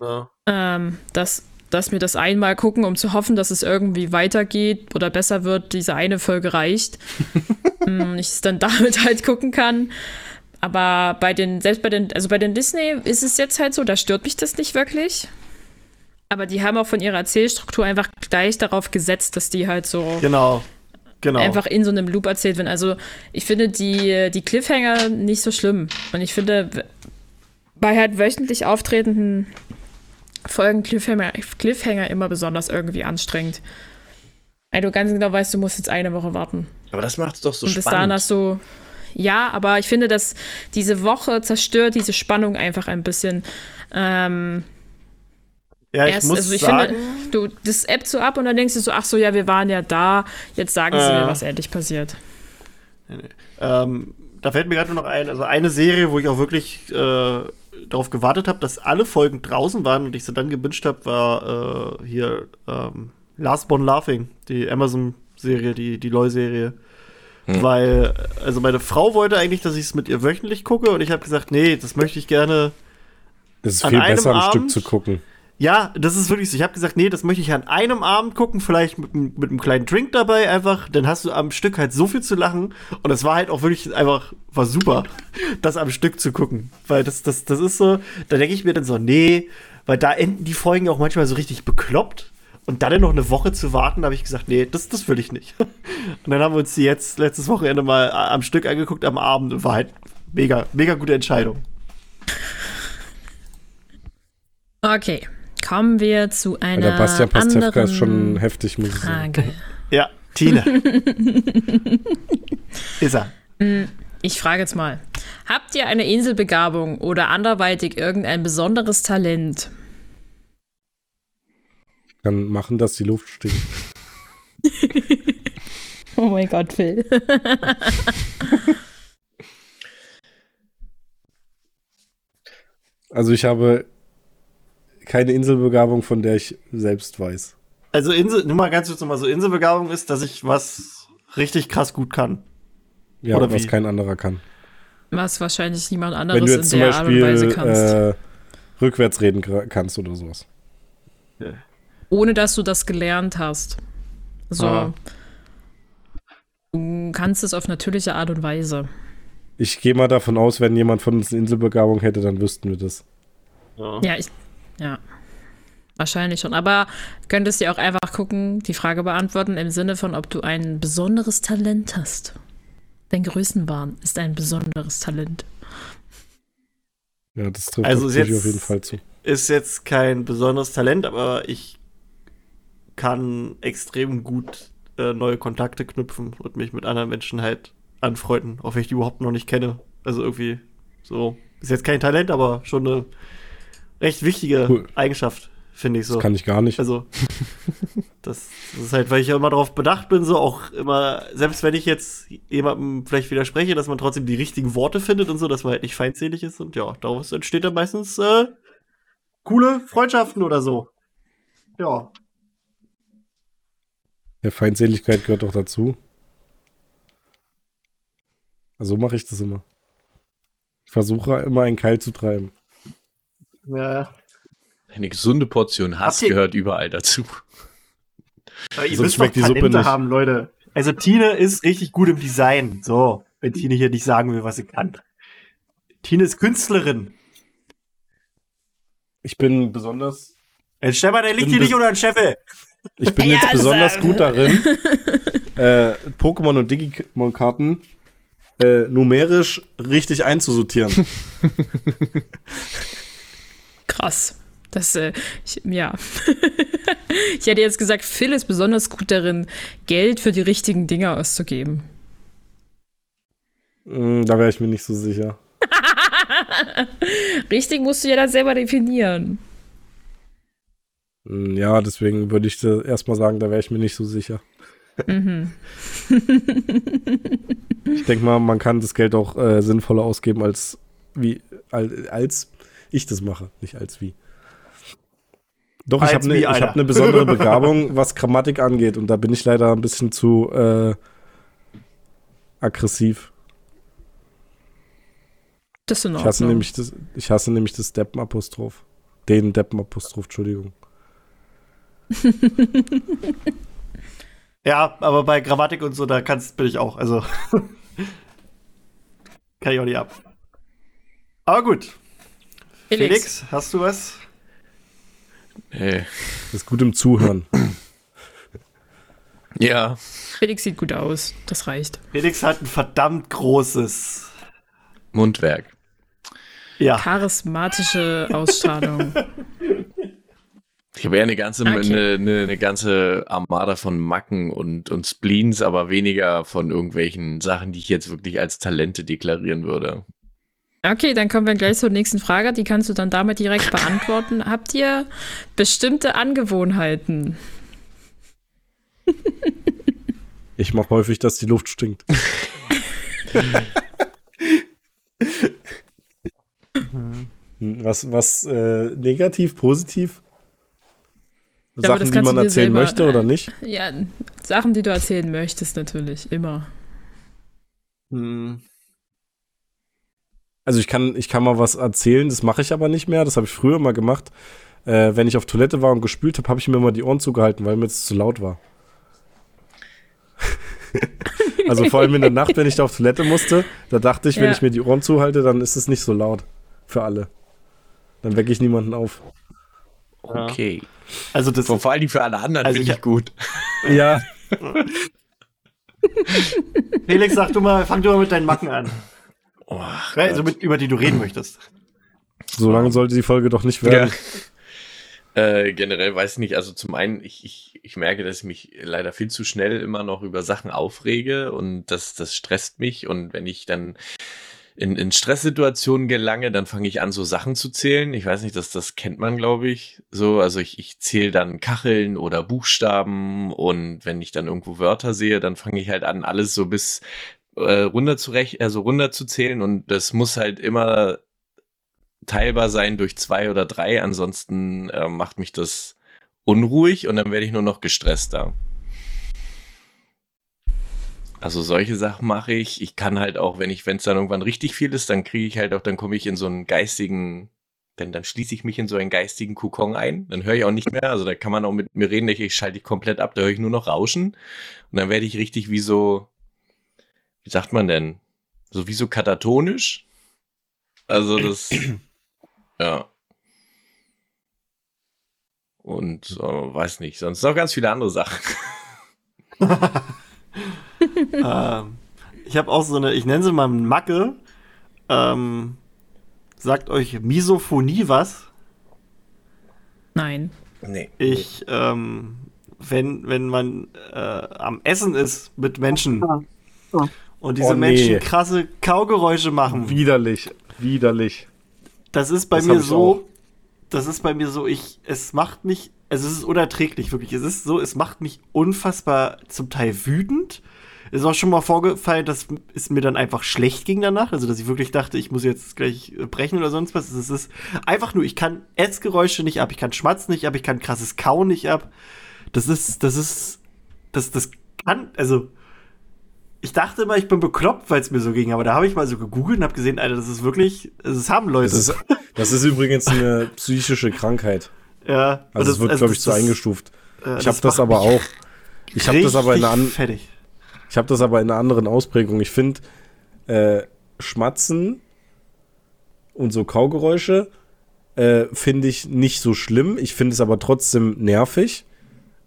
Ja. Ähm, dass, dass mir das einmal gucken, um zu hoffen, dass es irgendwie weitergeht oder besser wird, diese eine Folge reicht. und ich es dann damit halt gucken kann. Aber bei den, selbst bei den, also bei den Disney ist es jetzt halt so, da stört mich das nicht wirklich. Aber die haben auch von ihrer Erzählstruktur einfach gleich darauf gesetzt, dass die halt so genau, genau. einfach in so einem Loop erzählt werden. Also ich finde die, die Cliffhanger nicht so schlimm. Und ich finde, bei halt wöchentlich auftretenden Folgen Cliffhanger, Cliffhanger immer besonders irgendwie anstrengend. Weil du ganz genau weißt, du musst jetzt eine Woche warten. Aber das macht es doch so Und bis spannend. dahin hast du. Ja, aber ich finde, dass diese Woche zerstört diese Spannung einfach ein bisschen. Ähm, ja, ich Erst, muss also ich sagen, finde, du, das App so ab und dann denkst du so, ach so, ja, wir waren ja da, jetzt sagen sie äh, mir, was endlich passiert. Nee, nee. Ähm, da fällt mir gerade noch ein, also eine Serie, wo ich auch wirklich äh, darauf gewartet habe, dass alle Folgen draußen waren und ich sie dann gewünscht habe, war äh, hier ähm, Last Born Laughing, die Amazon-Serie, die, die LOL-Serie. Hm. Weil, also meine Frau wollte eigentlich, dass ich es mit ihr wöchentlich gucke und ich habe gesagt, nee, das möchte ich gerne. Es ist viel besser, am Stück zu gucken. Ja, das ist wirklich so. Ich habe gesagt, nee, das möchte ich an einem Abend gucken, vielleicht mit, mit einem kleinen Drink dabei einfach. Dann hast du am Stück halt so viel zu lachen. Und es war halt auch wirklich einfach, war super, das am Stück zu gucken. Weil das, das, das ist so, da denke ich mir dann so, nee, weil da enden die Folgen auch manchmal so richtig bekloppt. Und dann noch eine Woche zu warten, habe ich gesagt, nee, das, das will ich nicht. Und dann haben wir uns die jetzt letztes Wochenende mal am Stück angeguckt am Abend und war halt mega, mega gute Entscheidung. Okay. Kommen wir zu einer Der Bastian Pastewka ist schon heftig, muss ich sagen. Ja, Tina. ist er. Mm, ich frage jetzt mal. Habt ihr eine Inselbegabung oder anderweitig irgendein besonderes Talent? Kann machen, dass die Luft stinkt. oh mein Gott, Phil. Also ich habe keine Inselbegabung, von der ich selbst weiß. Also Insel, nur mal ganz kurz nochmal so, Inselbegabung ist, dass ich was richtig krass gut kann. Ja, Oder was wie? kein anderer kann. Was wahrscheinlich niemand Wenn anderes du in jetzt zum der Art und Weise Beispiel kannst. äh, rückwärts reden kannst oder sowas. ohne dass du das gelernt hast. So. Ah. Du kannst es auf natürliche Art und Weise. Ich gehe mal davon aus, wenn jemand von uns eine Inselbegabung hätte, dann wüssten wir das. Ja, ich. Ja. Wahrscheinlich schon. Aber könntest dir auch einfach gucken, die Frage beantworten im Sinne von, ob du ein besonderes Talent hast. Dein Größenwahn ist ein besonderes Talent. Ja, das trifft Also auf jeden Fall zu. Ist jetzt kein besonderes Talent, aber ich kann extrem gut äh, neue Kontakte knüpfen und mich mit anderen Menschen halt anfreunden, auch wenn ich die überhaupt noch nicht kenne. Also irgendwie so. Ist jetzt kein Talent, aber schon eine recht wichtige Cool. Eigenschaft, finde ich so. Das kann ich gar nicht. Also, das, das ist halt, weil ich ja immer darauf bedacht bin, so auch immer, selbst wenn ich jetzt jemandem vielleicht widerspreche, dass man trotzdem die richtigen Worte findet und so, dass man halt nicht feindselig ist und ja, daraus entsteht dann meistens äh, coole Freundschaften oder so. Ja. Ja, Feindseligkeit gehört doch dazu. Also mache ich das immer. Ich versuche immer einen Keil zu treiben. Ja. Eine gesunde Portion Hass gehört überall dazu. Aber ihr Sonst müsst schmeckt die Suppe nicht. haben, Leute. Also Tine ist richtig gut im Design. So, wenn Tine hier nicht sagen will, was sie kann. Tine ist Künstlerin. Ich bin besonders, Jetzt Stefan, der liegt hier nicht unter den Scheffel. ich bin Ja, jetzt also, besonders äh, gut darin, äh, Pokémon und Digimon-Karten äh, numerisch richtig einzusortieren. Krass. Das, äh, ich, ja. ich hätte jetzt gesagt, Phil ist besonders gut darin, Geld für die richtigen Dinge auszugeben. Mm, da wäre ich mir nicht so sicher. Richtig musst du ja dann selber definieren. Mm, Ja, deswegen würde ich erstmal sagen, da wäre ich mir nicht so sicher. Mhm. Ich denke mal, man kann das Geld auch äh, sinnvoller ausgeben, als wie als, als ich das mache, nicht als wie. Doch, ich habe eine ich hab ne besondere Begabung, was Grammatik angeht, und da bin ich leider ein bisschen zu äh, aggressiv. Das ist in Ich Ordnung. hasse nämlich das, ich hasse nämlich das Deppenapostroph. Den Deppenapostroph, Entschuldigung. Ja, aber bei Grammatik und so, da kannst bin ich auch. Also kann ich auch nicht ab. Aber gut. Felix. Felix, hast du was? Das ist gut im Zuhören. ja, Felix sieht gut aus. Das reicht. Felix hat ein verdammt großes. Mundwerk. Ja. Charismatische Ausstrahlung. Ich habe eher eine ganze, Okay. eine, eine, eine ganze Armada von Macken und, und Spleens, aber weniger von irgendwelchen Sachen, die ich jetzt wirklich als Talente deklarieren würde. Okay, dann kommen wir gleich zur nächsten Frage. Die kannst du dann damit direkt beantworten. Habt ihr bestimmte Angewohnheiten? Ich mache häufig, dass die Luft stinkt. Was, was äh, negativ, positiv? Ja, aber Sachen, das die man erzählen selber, möchte oder äh, nicht? Ja, Sachen, die du erzählen möchtest, natürlich. Immer. Hm. Also ich kann, ich kann mal was erzählen, das mache ich aber nicht mehr. Das habe ich früher mal gemacht. Äh, wenn ich auf Toilette war und gespült habe, habe ich mir immer die Ohren zugehalten, weil mir das zu laut war. also vor allem in der Nacht, wenn ich da auf Toilette musste, da dachte ich, wenn Ja. ich mir die Ohren zuhalte, dann ist es nicht so laut für alle. Dann wecke ich niemanden auf. Okay. Also das Vor allem für alle anderen Also finde ich gut. Ja, Felix, sag du mal, fang du mal mit deinen Macken an. Oh, Also mit, über die du reden möchtest. so lange sollte die Folge doch nicht werden. Äh, generell weiß ich nicht, also zum einen, ich, ich, ich merke, dass ich mich leider viel zu schnell immer noch über Sachen aufrege und das, das stresst mich und wenn ich dann in, in Stresssituationen gelange, dann fange ich an, so Sachen zu zählen. Ich weiß nicht, das, das kennt man, glaube ich. So, also ich, ich zähle dann Kacheln oder Buchstaben und wenn ich dann irgendwo Wörter sehe, dann fange ich halt an, alles so bis äh, runter zu also runter zu zählen und das muss halt immer teilbar sein durch zwei oder drei, ansonsten äh, macht mich das unruhig und dann werde ich nur noch gestresster. Also solche Sachen mache ich. Ich kann halt auch, wenn ich, wenn es dann irgendwann richtig viel ist, dann kriege ich halt auch, dann komme ich in so einen geistigen, denn dann schließe ich mich in so einen geistigen Kokon ein. Dann höre ich auch nicht mehr. Also da kann man auch mit mir reden, ich, ich schalte ich komplett ab, da höre ich nur noch Rauschen. Und dann werde ich richtig wie so, wie sagt man denn? So wie so katatonisch. Also das, ja. Und äh, weiß nicht, sonst noch ganz viele andere Sachen. ähm, ich habe auch so eine, ich nenne sie mal Macke. Ähm, sagt euch Misophonie was? Nein. Nee. Ich, ähm, wenn, wenn man äh, am Essen ist mit Menschen und diese Oh, nee. Menschen krasse Kaugeräusche machen. Widerlich, widerlich. Das ist bei Das mir so, das ist bei mir so, ich, es macht mich, also es ist unerträglich, wirklich. Es ist so, es macht mich unfassbar zum Teil wütend. Es ist auch schon mal vorgefallen, dass es mir dann einfach schlecht ging danach. Also, dass ich wirklich dachte, ich muss jetzt gleich äh, brechen oder sonst was. Es ist einfach nur, ich kann Essgeräusche nicht ab, ich kann Schmatzen nicht ab, ich kann krasses Kauen nicht ab. Das ist, das ist, das, das kann, also, ich dachte immer, ich bin bekloppt, weil es mir so ging, aber da habe ich mal so gegoogelt und habe gesehen, Alter, das ist wirklich, das haben Leute. Das ist, das ist übrigens eine psychische Krankheit. ja, Also das- es wird, also glaube ich, so eingestuft. äh, Ich habe das aber auch. Ich habe das aber in einer, richtig an, fertig. ich habe das aber in einer anderen Ausprägung. Ich finde äh, Schmatzen und so Kaugeräusche äh, finde ich nicht so schlimm. Ich finde es aber trotzdem nervig.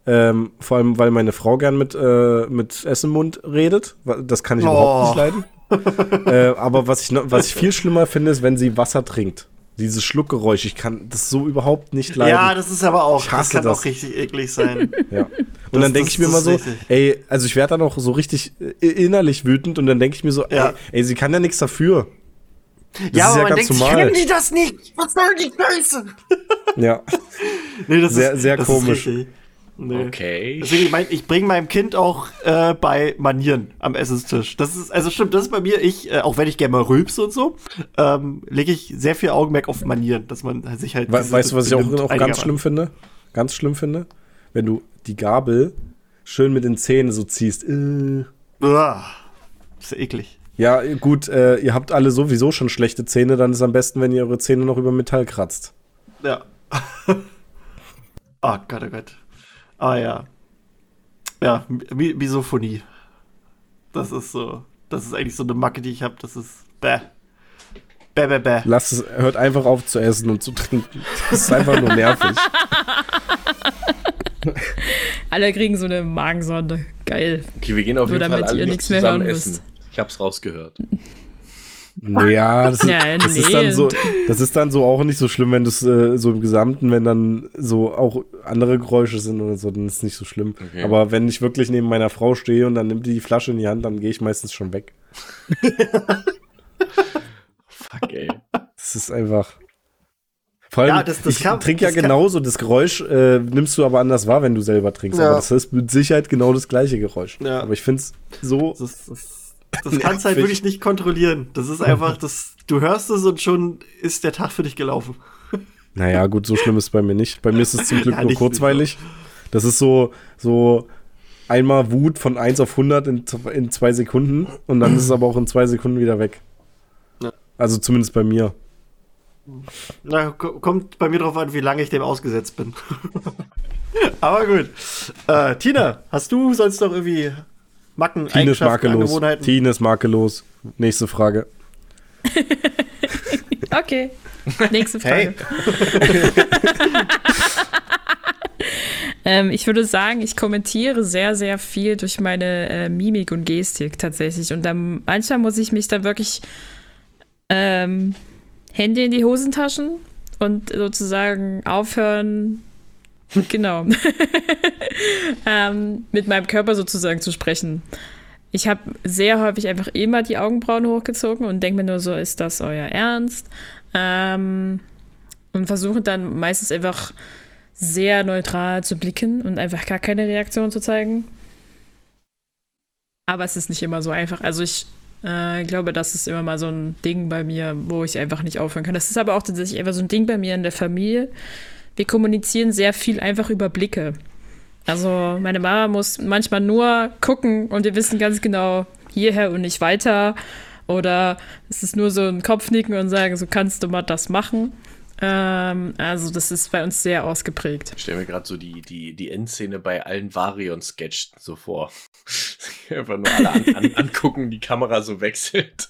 Ähm, vor allem, weil meine Frau gern mit, äh, mit Essen im Mund redet. Das kann ich Oh. überhaupt nicht leiden. äh, aber was ich, was ich viel schlimmer finde, ist, wenn sie Wasser trinkt. Dieses Schluckgeräusch, ich kann das so überhaupt nicht leiden. Ja, das ist aber auch, Ich das kann das. auch richtig eklig sein. Ja. Und Das- dann denke ich mir immer so, richtig. ey, also ich werde dann auch so richtig äh, innerlich wütend und dann denke ich mir so, Ja. ey, ey, sie kann ja nichts dafür. Das ja, aber ja man denkt sich, normal. können die das nicht? Was soll die Scheiße? Ja. Nee, das Sehr- ist, sehr komisch. Ist. Nee. Okay. Deswegen, ich, mein, ich bringe meinem Kind auch äh, bei Manieren am Essenstisch. Das ist, also stimmt, das ist bei mir, ich, äh, auch wenn ich gerne mal rülpse und so, ähm, lege ich sehr viel Augenmerk auf Manieren, dass man sich halt. We weißt du, was ich auch, auch ganz schlimm finde? Ganz schlimm finde? Wenn du die Gabel schön mit den Zähnen so ziehst. Äh. Uah, ist ja eklig. Ja, gut, äh, ihr habt alle sowieso schon schlechte Zähne, dann ist am besten, wenn ihr eure Zähne noch über Metall kratzt. Ja. oh Gott, oh Gott. Ah ja. Ja, Mi- Misophonie. Das ist so, das ist eigentlich so eine Macke, die ich habe. Das ist bäh. Bäh, bäh, bäh. Lasst es, hört einfach auf zu essen und zu trinken. Das ist einfach nur nervig. Alle kriegen so eine Magensonde. Geil. Okay, wir gehen auf Nur jeden Fall damit alle ihr nicht nichts mehr zusammen hören essen. müsst. Ich hab's rausgehört. Ja, das, ist, Ja, das, ist nee, dann so, das ist dann so auch nicht so schlimm, wenn das äh, so im Gesamten, wenn dann so auch andere Geräusche sind oder so, dann ist es nicht so schlimm. Okay. Aber wenn ich wirklich neben meiner Frau stehe und dann nimmt die die Flasche in die Hand, dann gehe ich meistens schon weg. Fuck, ey. Das ist einfach. Vor allem, Ja, das- das ich kann- trinke ja das kann- genauso das Geräusch, äh, nimmst du aber anders wahr, wenn du selber trinkst. Ja. Aber das ist mit Sicherheit genau das gleiche Geräusch. Ja. Aber ich finde es so. Das, ist- das, das kannst du halt wirklich nicht kontrollieren. Das ist einfach, das, du hörst es und schon ist der Tag für dich gelaufen. Naja, gut, so schlimm ist es bei mir nicht. Bei mir ist es zum Glück Ja, nur kurzweilig. Das ist so, so einmal Wut von 1 auf 100 in, in zwei Sekunden und dann ist es aber auch in zwei Sekunden wieder weg. Ja. Also zumindest bei mir. Na, ko- kommt bei mir drauf an, wie lange ich dem ausgesetzt bin. Aber gut. Äh, Tina, hast du sonst noch irgendwie Macken, Tine ist makellos. Tine ist makellos. Nächste Frage. Okay. Nächste Frage. Hey. Ähm, ich würde sagen, ich kommentiere sehr, sehr viel durch meine äh, Mimik und Gestik tatsächlich. Und dann manchmal muss ich mich da wirklich ähm, Hände in die Hosentaschen und sozusagen aufhören, genau, ähm, mit meinem Körper sozusagen zu sprechen. Ich habe sehr häufig einfach immer die Augenbrauen hochgezogen und denke mir nur so, ist das euer Ernst? Ähm, und versuche dann meistens einfach sehr neutral zu blicken und einfach gar keine Reaktion zu zeigen. Aber es ist nicht immer so einfach. Also ich Äh, glaube, das ist immer mal so ein Ding bei mir, wo ich einfach nicht aufhören kann. Das ist aber auch tatsächlich einfach so ein Ding bei mir in der Familie. Wir kommunizieren sehr viel einfach über Blicke. Also meine Mama muss manchmal nur gucken und wir wissen ganz genau, hierher und nicht weiter. Oder es ist nur so ein Kopfnicken und sagen, so kannst du mal das machen. Ähm, also das ist bei uns sehr ausgeprägt. Ich stelle mir gerade so die, die, die Endszene bei allen Varion-Sketch so vor. Einfach nur alle an, an, angucken, die Kamera so wechselt.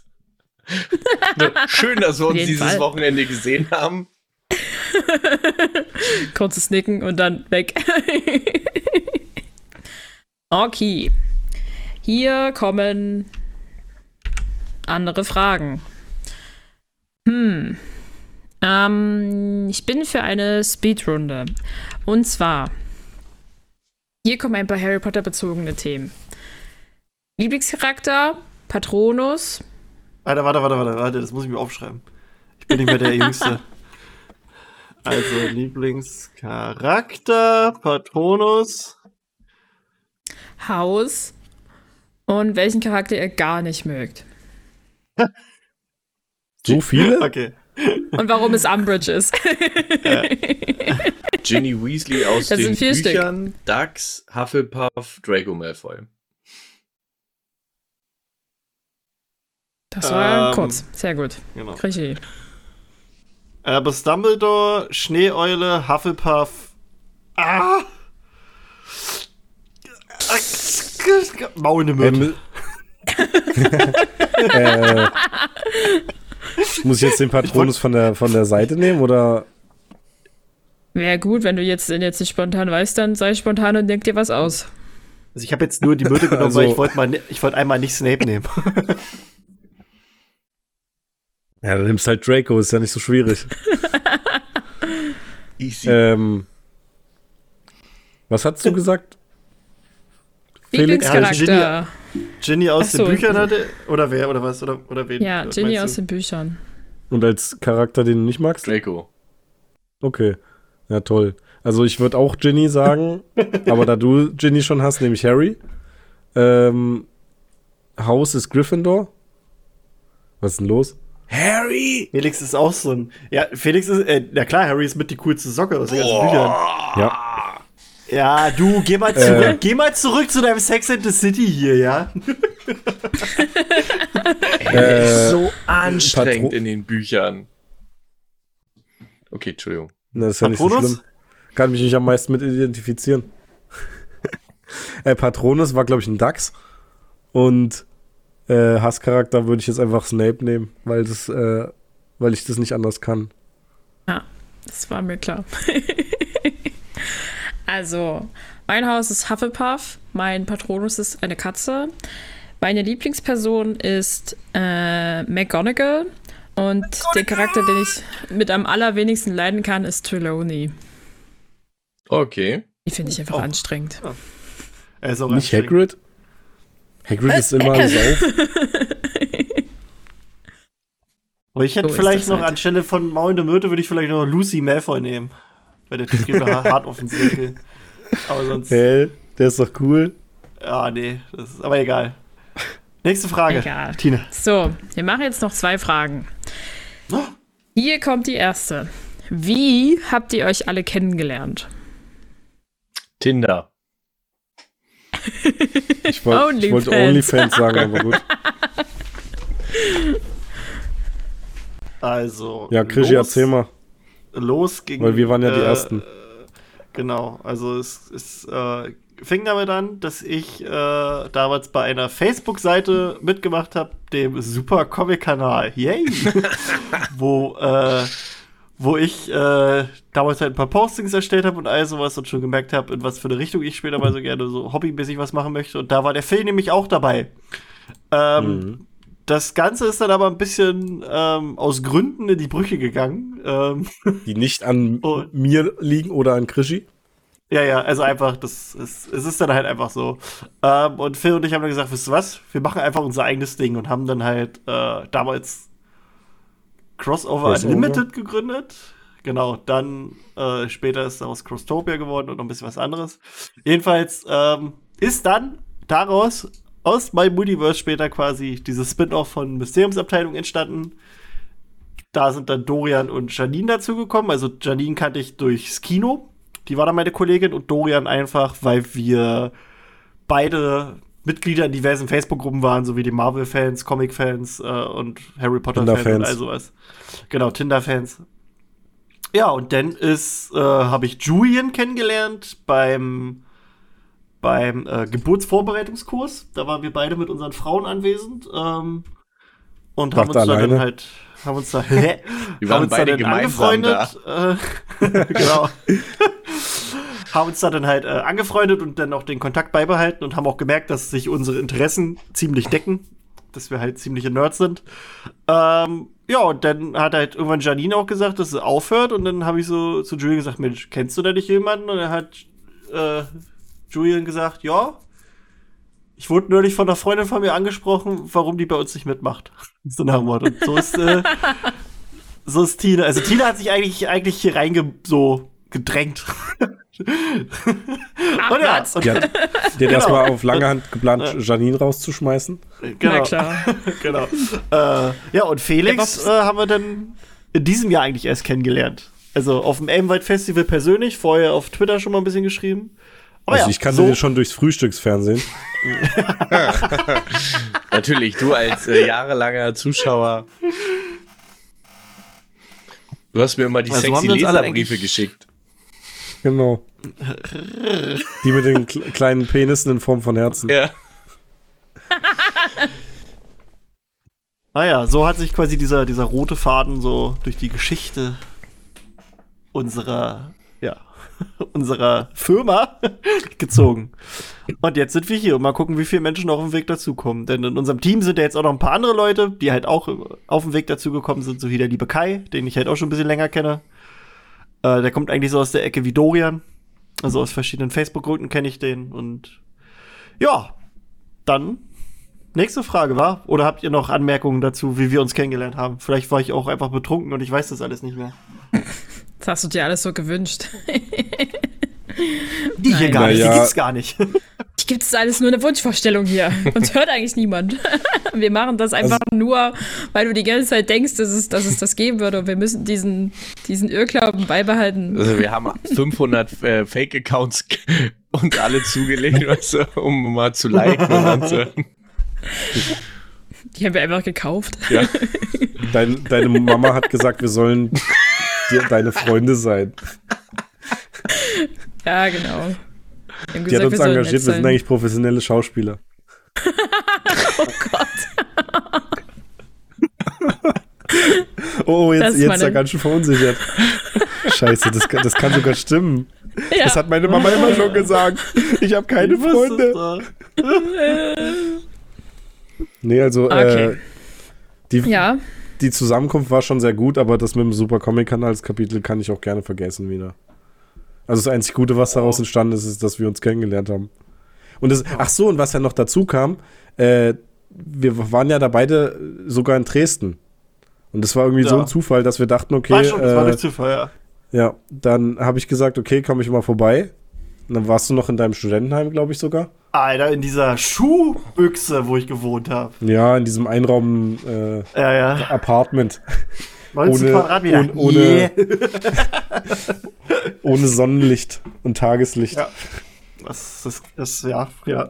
Schön, dass wir uns dieses Fall. Wochenende gesehen haben. Kurzes Nicken und dann weg. okay. Hier kommen andere Fragen. Hm. Ähm, ich bin für eine Speedrunde. Und zwar, hier kommen ein paar Harry Potter bezogene Themen. Lieblingscharakter, Patronus. Warte, warte, warte, warte, warte, das muss ich mir aufschreiben. Ich bin nicht mehr der Jüngste. Also Lieblingscharakter, Patronus. Haus. Und welchen Charakter ihr gar nicht mögt. so viele? Okay. Und warum es Umbridge ist. Ginny Weasley aus das den Büchern, Stück. Dax, Hufflepuff, Draco Malfoy. Das war ähm, kurz. Sehr gut. Genau. Krieg Aber Dumbledore, Schneeeule, Hufflepuff. Ah! Maul in ähm, äh, muss ich jetzt den Patronus von der, von der Seite nehmen oder? Wäre gut, wenn du jetzt, jetzt nicht spontan weißt, dann sei spontan und denk dir was aus. Also ich habe jetzt nur die Myrte genommen, also, weil ich wollte mal, ich wollte einmal nicht Snape nehmen. ja, dann nimmst halt Draco, ist ja nicht so schwierig. Easy. Ähm, was hast du gesagt? Lieblingscharakter. Ginny aus so. den Büchern hatte? Oder wer? Oder was? Oder, oder wen? Ja, Ginny aus den Büchern. Und als Charakter, den du nicht magst? Draco. Okay. Ja, toll. Also ich würde auch Ginny sagen, aber da du Ginny schon hast, nehme ich Harry. Ähm, Haus ist Gryffindor. Was ist denn los? Harry! Felix ist auch so ein. Ja, Felix ist. Äh, na klar, Harry ist mit die coolste Socke aus den ganzen Büchern. Ja. Ja, du, geh mal zurück, äh. geh mal zurück zu deinem Sex and the City hier, ja? äh, ist so anstrengend Patro in den Büchern. Okay, Entschuldigung. Na, das ist ja nicht so schlimm. Kann mich nicht am meisten mit identifizieren. äh, Patronus war, glaube ich, ein Dachs. Und äh, Hasscharakter würde ich jetzt einfach Snape nehmen, weil das, äh, weil ich das nicht anders kann. Ja, das war mir klar. Also, mein Haus ist Hufflepuff, mein Patronus ist eine Katze. Meine Lieblingsperson ist äh, McGonagall und McGonagall! der Charakter, den ich mit am allerwenigsten leiden kann, ist Trelawney. Okay. Die finde ich einfach oh. anstrengend. Ja. Er ist auch Nicht Hagrid? Hagrid ist immer auf. Aber ich hätte so vielleicht noch halt. anstelle von Maulende Myrte würde ich vielleicht noch Lucy Malfoy nehmen. Weil der Typ geht mir hart auf den Senkel. Aber sonst. Hey, der ist doch cool. Ja, nee, das ist aber egal. Nächste Frage. Egal. Tina. So, wir machen jetzt noch zwei Fragen. Oh. Hier kommt die erste. Wie habt ihr euch alle kennengelernt? Tinder. Ich, wollt, ich wollte OnlyFans sagen, aber gut. Also. Ja, Krischi, erzähl mal losging. Weil wir waren ja die äh, Ersten. Genau, also es, es äh, fing damit an, dass ich äh, damals bei einer Facebook-Seite mitgemacht habe, dem Super Comic-Kanal. Yay! wo, äh, wo ich äh, damals halt ein paar Postings erstellt habe und all sowas und schon gemerkt habe, in was für eine Richtung ich später mal so gerne so hobbymäßig was machen möchte. Und da war der Phil nämlich auch dabei. Ähm, mhm das Ganze ist dann aber ein bisschen ähm, aus Gründen in die Brüche gegangen. Ähm, die nicht an mir liegen oder an Krischi? Ja, ja, also einfach, das ist, es ist dann halt einfach so. Ähm, und Phil und ich haben dann gesagt, wisst ihr was? Wir machen einfach unser eigenes Ding und haben dann halt äh, damals Crossover, Crossover Unlimited gegründet. Genau, dann äh, später ist daraus Crosstopia geworden und noch ein bisschen was anderes. Jedenfalls ähm, ist dann daraus aus My Multiverse später quasi dieses Spin-off von Mysteriumsabteilung entstanden. Da sind dann Dorian und Janine dazugekommen. Also Janine kannte ich durchs Kino. Die war dann meine Kollegin und Dorian einfach, weil wir beide Mitglieder in diversen Facebook-Gruppen waren, so wie die Marvel-Fans, Comic-Fans äh, und Harry Potter-Fans und all sowas. Genau, Tinder-Fans. Ja, und dann ist, äh, habe ich Julian kennengelernt beim beim äh, Geburtsvorbereitungskurs. Da waren wir beide mit unseren Frauen anwesend ähm, und haben uns da dann halt haben uns da, wir waren beide da angefreundet. Da. Äh, genau. haben uns da dann halt äh, angefreundet und dann auch den Kontakt beibehalten und haben auch gemerkt, dass sich unsere Interessen ziemlich decken, dass wir halt ziemliche Nerds sind. Ähm, ja, und dann hat halt irgendwann Janine auch gesagt, dass sie aufhört und dann habe ich so zu Julian gesagt, Mensch, kennst du da nicht jemanden? Und er hat äh, Julian gesagt, ja, ich wurde neulich von einer Freundin von mir angesprochen, warum die bei uns nicht mitmacht. so nach dem Motto. Und so ist, äh, so ist Tina. Also Tina hat sich eigentlich, eigentlich hier reinge so gedrängt. Ach, und ja, und, hat, die hat genau. erstmal auf lange Hand geplant, Janine rauszuschmeißen. Genau. Na klar. genau. Äh, ja, und Felix äh, haben wir dann in diesem Jahr eigentlich erst kennengelernt. Also auf dem Elmwald Festival persönlich, vorher auf Twitter schon mal ein bisschen geschrieben. Oh also ja, ich kannte so. den schon durchs Frühstücksfernsehen. Natürlich, du als äh, jahrelanger Zuschauer. Du hast mir immer die also sexy Leserbriefe geschickt. Genau. Die mit den kleinen Penissen in Form von Herzen. Ja. Naja, so hat sich quasi dieser, dieser rote Faden so durch die Geschichte unserer unserer Firma gezogen. Und jetzt sind wir hier und mal gucken, wie viele Menschen noch auf dem Weg dazukommen. Denn in unserem Team sind ja jetzt auch noch ein paar andere Leute, die halt auch auf dem Weg dazugekommen sind, so wie der liebe Kai, den ich halt auch schon ein bisschen länger kenne. Äh, der kommt eigentlich so aus der Ecke wie Dorian. Also aus verschiedenen Facebook-Gruppen kenne ich den. Und ja, dann nächste Frage war. Oder habt ihr noch Anmerkungen dazu, wie wir uns kennengelernt haben? Vielleicht war ich auch einfach betrunken und ich weiß das alles nicht mehr. Das hast du dir alles so gewünscht. Die hier gar nicht, ja. die gibt's gar nicht. Die gibt es alles nur eine Wunschvorstellung hier. Uns hört eigentlich niemand. Wir machen das einfach also, nur, weil du die ganze Zeit denkst, dass es, dass es das geben würde. Und wir müssen diesen, diesen Irrglauben beibehalten. Also wir haben 500 äh, Fake-Accounts und alle zugelegt, weißt du, um mal zu liken und anzuhören. Die haben wir einfach gekauft. Ja. Dein, deine Mama hat gesagt, wir sollen dir deine Freunde sein. Ja, genau. Die gesagt, hat uns engagiert, wir sind eigentlich professionelle Schauspieler. oh Gott. oh, jetzt, jetzt ist er ganz schön verunsichert. Scheiße, das, das kann sogar stimmen. Ja. Das hat meine Mama immer schon gesagt. Ich habe keine Freunde. nee, also okay. äh, die, ja die Zusammenkunft war schon sehr gut, aber das mit dem Super Comic-Kanals-Kapitel kann ich auch gerne vergessen wieder. Also das einzig Gute, was daraus entstanden ist, ist, dass wir uns kennengelernt haben. Und das, ach so, und was ja noch dazu kam, äh, wir waren ja da beide sogar in Dresden. Und das war irgendwie ja. so ein Zufall, dass wir dachten, okay. War schon, das äh, war durch Zufall, ja. Ja, dann habe ich gesagt, okay, komme ich mal vorbei. Und dann warst du noch in deinem Studentenheim, glaube ich sogar. Alter, in dieser Schuhbüchse, wo ich gewohnt habe. Ja, in diesem Einraum äh, ja, ja. Apartment. 19 ohne, Quadratmeter. Ohne, ohne, yeah. ohne Sonnenlicht und Tageslicht. Ja. Das ist, das, ja, ja.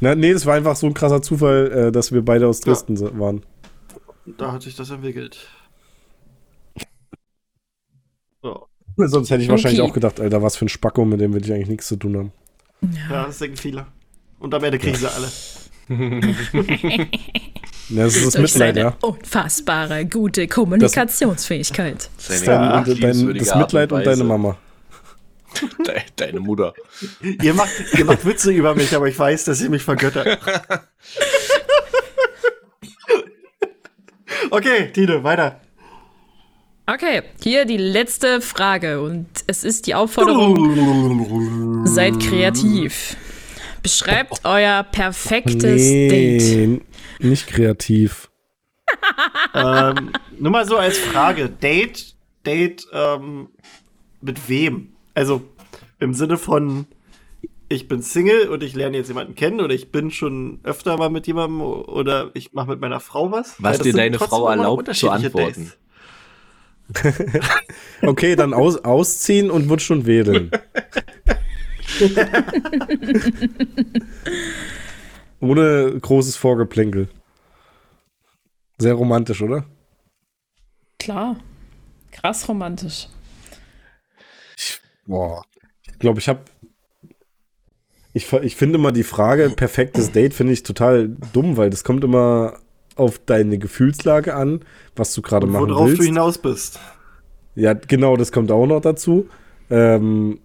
Na, nee, das war einfach so ein krasser Zufall, äh, dass wir beide aus Dresden ja. waren. Da hat sich das entwickelt. So. Sonst hätte ich okay. wahrscheinlich auch gedacht, Alter, was für ein Spacko, mit dem will ich eigentlich nichts zu tun haben. Ja, das denken viele. Und am Ende kriegen sie alle. ja, das ist das Durch Mitleid, ja. Unfassbare, gute Kommunikationsfähigkeit. Das, ist dein, dein, das Mitleid und, deine Mama. Deine Mutter. Ihr macht, ihr macht Witze über mich, aber ich weiß, dass ihr mich vergöttert. okay, Tine, weiter. Okay, hier die letzte Frage und es ist die Aufforderung, seid kreativ. Beschreibt euer perfektes nee, Date. Nicht kreativ. ähm, nur mal so als Frage: Date, Date ähm, mit wem? Also im Sinne von ich bin Single und ich lerne jetzt jemanden kennen oder ich bin schon öfter mal mit jemandem oder ich mache mit meiner Frau was. Was dir deine Frau erlaubt zu antworten. okay, dann aus, ausziehen und wird schon wedeln. Ohne großes Vorgeplänkel. Sehr romantisch, oder? Klar. Krass romantisch. Ich, boah. Ich glaube, ich habe. Ich, ich finde mal die Frage perfektes Date finde ich total dumm, weil das kommt immer auf deine Gefühlslage an, was du gerade machen worauf willst. Worauf du hinaus bist. Ja, genau, das kommt auch noch dazu. Ähm,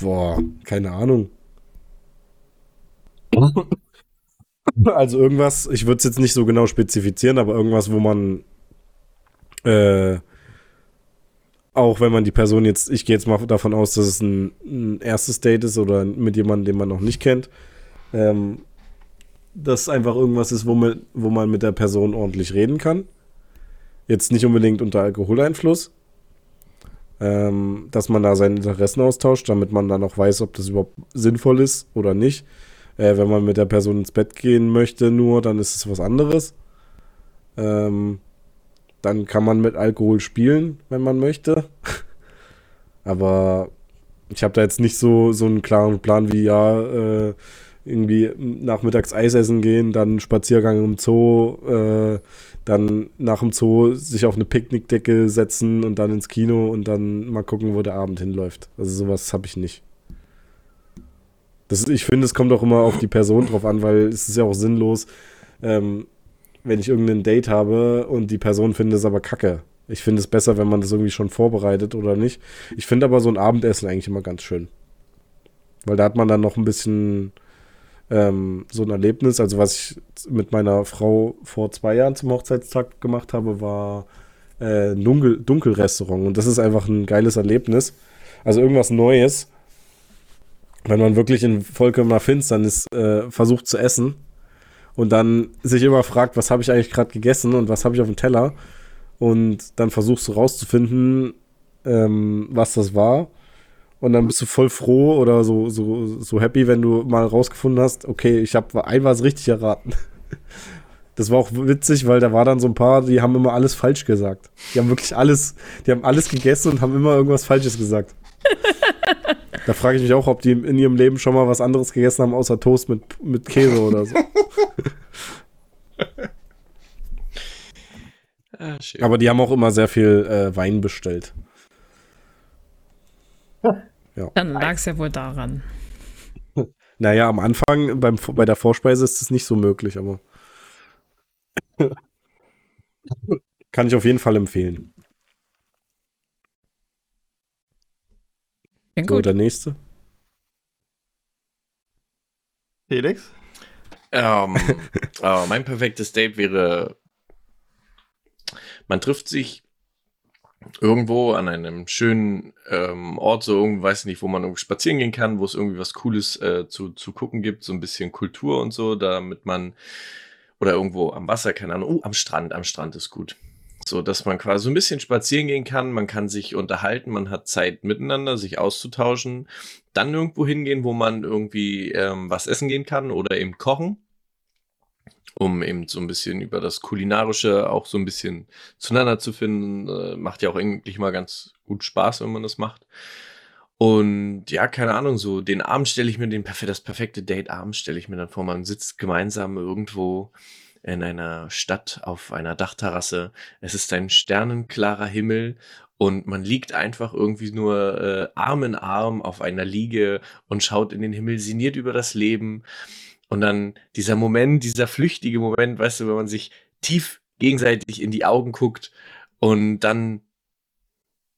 boah, keine Ahnung. Also irgendwas, ich würde es jetzt nicht so genau spezifizieren, aber irgendwas, wo man äh, auch wenn man die Person jetzt, ich gehe jetzt mal davon aus, dass es ein, ein, erstes Date ist oder mit jemandem, den man noch nicht kennt, ähm, dass einfach irgendwas ist, wo man, wo man mit der Person ordentlich reden kann. Jetzt nicht unbedingt unter Alkoholeinfluss. Ähm, dass man da seine Interessen austauscht, damit man dann auch weiß, ob das überhaupt sinnvoll ist oder nicht. Äh, wenn man mit der Person ins Bett gehen möchte, nur, dann ist es was anderes. Ähm, dann kann man mit Alkohol spielen, wenn man möchte. Aber ich habe da jetzt nicht so, so einen klaren Plan wie, ja, äh, irgendwie nachmittags Eis essen gehen, dann Spaziergang im Zoo, äh, dann nach dem Zoo sich auf eine Picknickdecke setzen und dann ins Kino und dann mal gucken, wo der Abend hinläuft. Also sowas habe ich nicht. Das, ich finde, es kommt auch immer auf die Person drauf an, weil es ist ja auch sinnlos, ähm, wenn ich irgendein Date habe und die Person findet es aber kacke. Ich finde es besser, wenn man das irgendwie schon vorbereitet oder nicht. Ich finde aber so ein Abendessen eigentlich immer ganz schön. Weil da hat man dann noch ein bisschen ähm, so ein Erlebnis. Also was ich mit meiner Frau vor zwei Jahren zum Hochzeitstag gemacht habe, war äh, ein Dunkel Dunkelrestaurant. Und das ist einfach ein geiles Erlebnis. Also irgendwas Neues. Wenn man wirklich in vollkommener Finsternis äh, versucht zu essen und dann sich immer fragt, was habe ich eigentlich gerade gegessen und was habe ich auf dem Teller. Und dann versuchst du rauszufinden, ähm, was das war. Und dann bist du voll froh oder so, so, so happy, wenn du mal rausgefunden hast, okay, ich habe einmal es richtig erraten. Das war auch witzig, weil da war dann so ein paar, die haben immer alles falsch gesagt. Die haben wirklich alles, die haben alles gegessen und haben immer irgendwas Falsches gesagt. da frage ich mich auch, ob die in ihrem Leben schon mal was anderes gegessen haben, außer Toast mit, mit Käse oder so. ah, Aber die haben auch immer sehr viel äh, Wein bestellt. Ja. Dann lag es ja wohl daran. Naja, am Anfang beim, bei der Vorspeise ist es nicht so möglich, aber kann ich auf jeden Fall empfehlen. Ja, so, der nächste. Felix? Ähm, äh, mein perfektes Date wäre, man trifft sich irgendwo an einem schönen ähm, Ort, so irgendwie, weiß nicht, wo man irgendwie spazieren gehen kann, wo es irgendwie was Cooles äh, zu, zu gucken gibt, so ein bisschen Kultur und so, damit man, oder irgendwo am Wasser, keine Ahnung, oh, am Strand, am Strand ist gut. So, dass man quasi so ein bisschen spazieren gehen kann, man kann sich unterhalten, man hat Zeit miteinander, sich auszutauschen, dann irgendwo hingehen, wo man irgendwie ähm, was essen gehen kann oder eben kochen um eben so ein bisschen über das Kulinarische auch so ein bisschen zueinander zu finden. Äh, macht ja auch eigentlich mal ganz gut Spaß, wenn man das macht. Und ja, keine Ahnung, so den Abend stelle ich mir, den, das perfekte Date-Abend stelle ich mir dann vor, man sitzt gemeinsam irgendwo in einer Stadt auf einer Dachterrasse. Es ist ein sternenklarer Himmel und man liegt einfach irgendwie nur äh, Arm in Arm auf einer Liege und schaut in den Himmel, sinniert über das Leben und dann dieser Moment, dieser flüchtige Moment, weißt du, wenn man sich tief gegenseitig in die Augen guckt und dann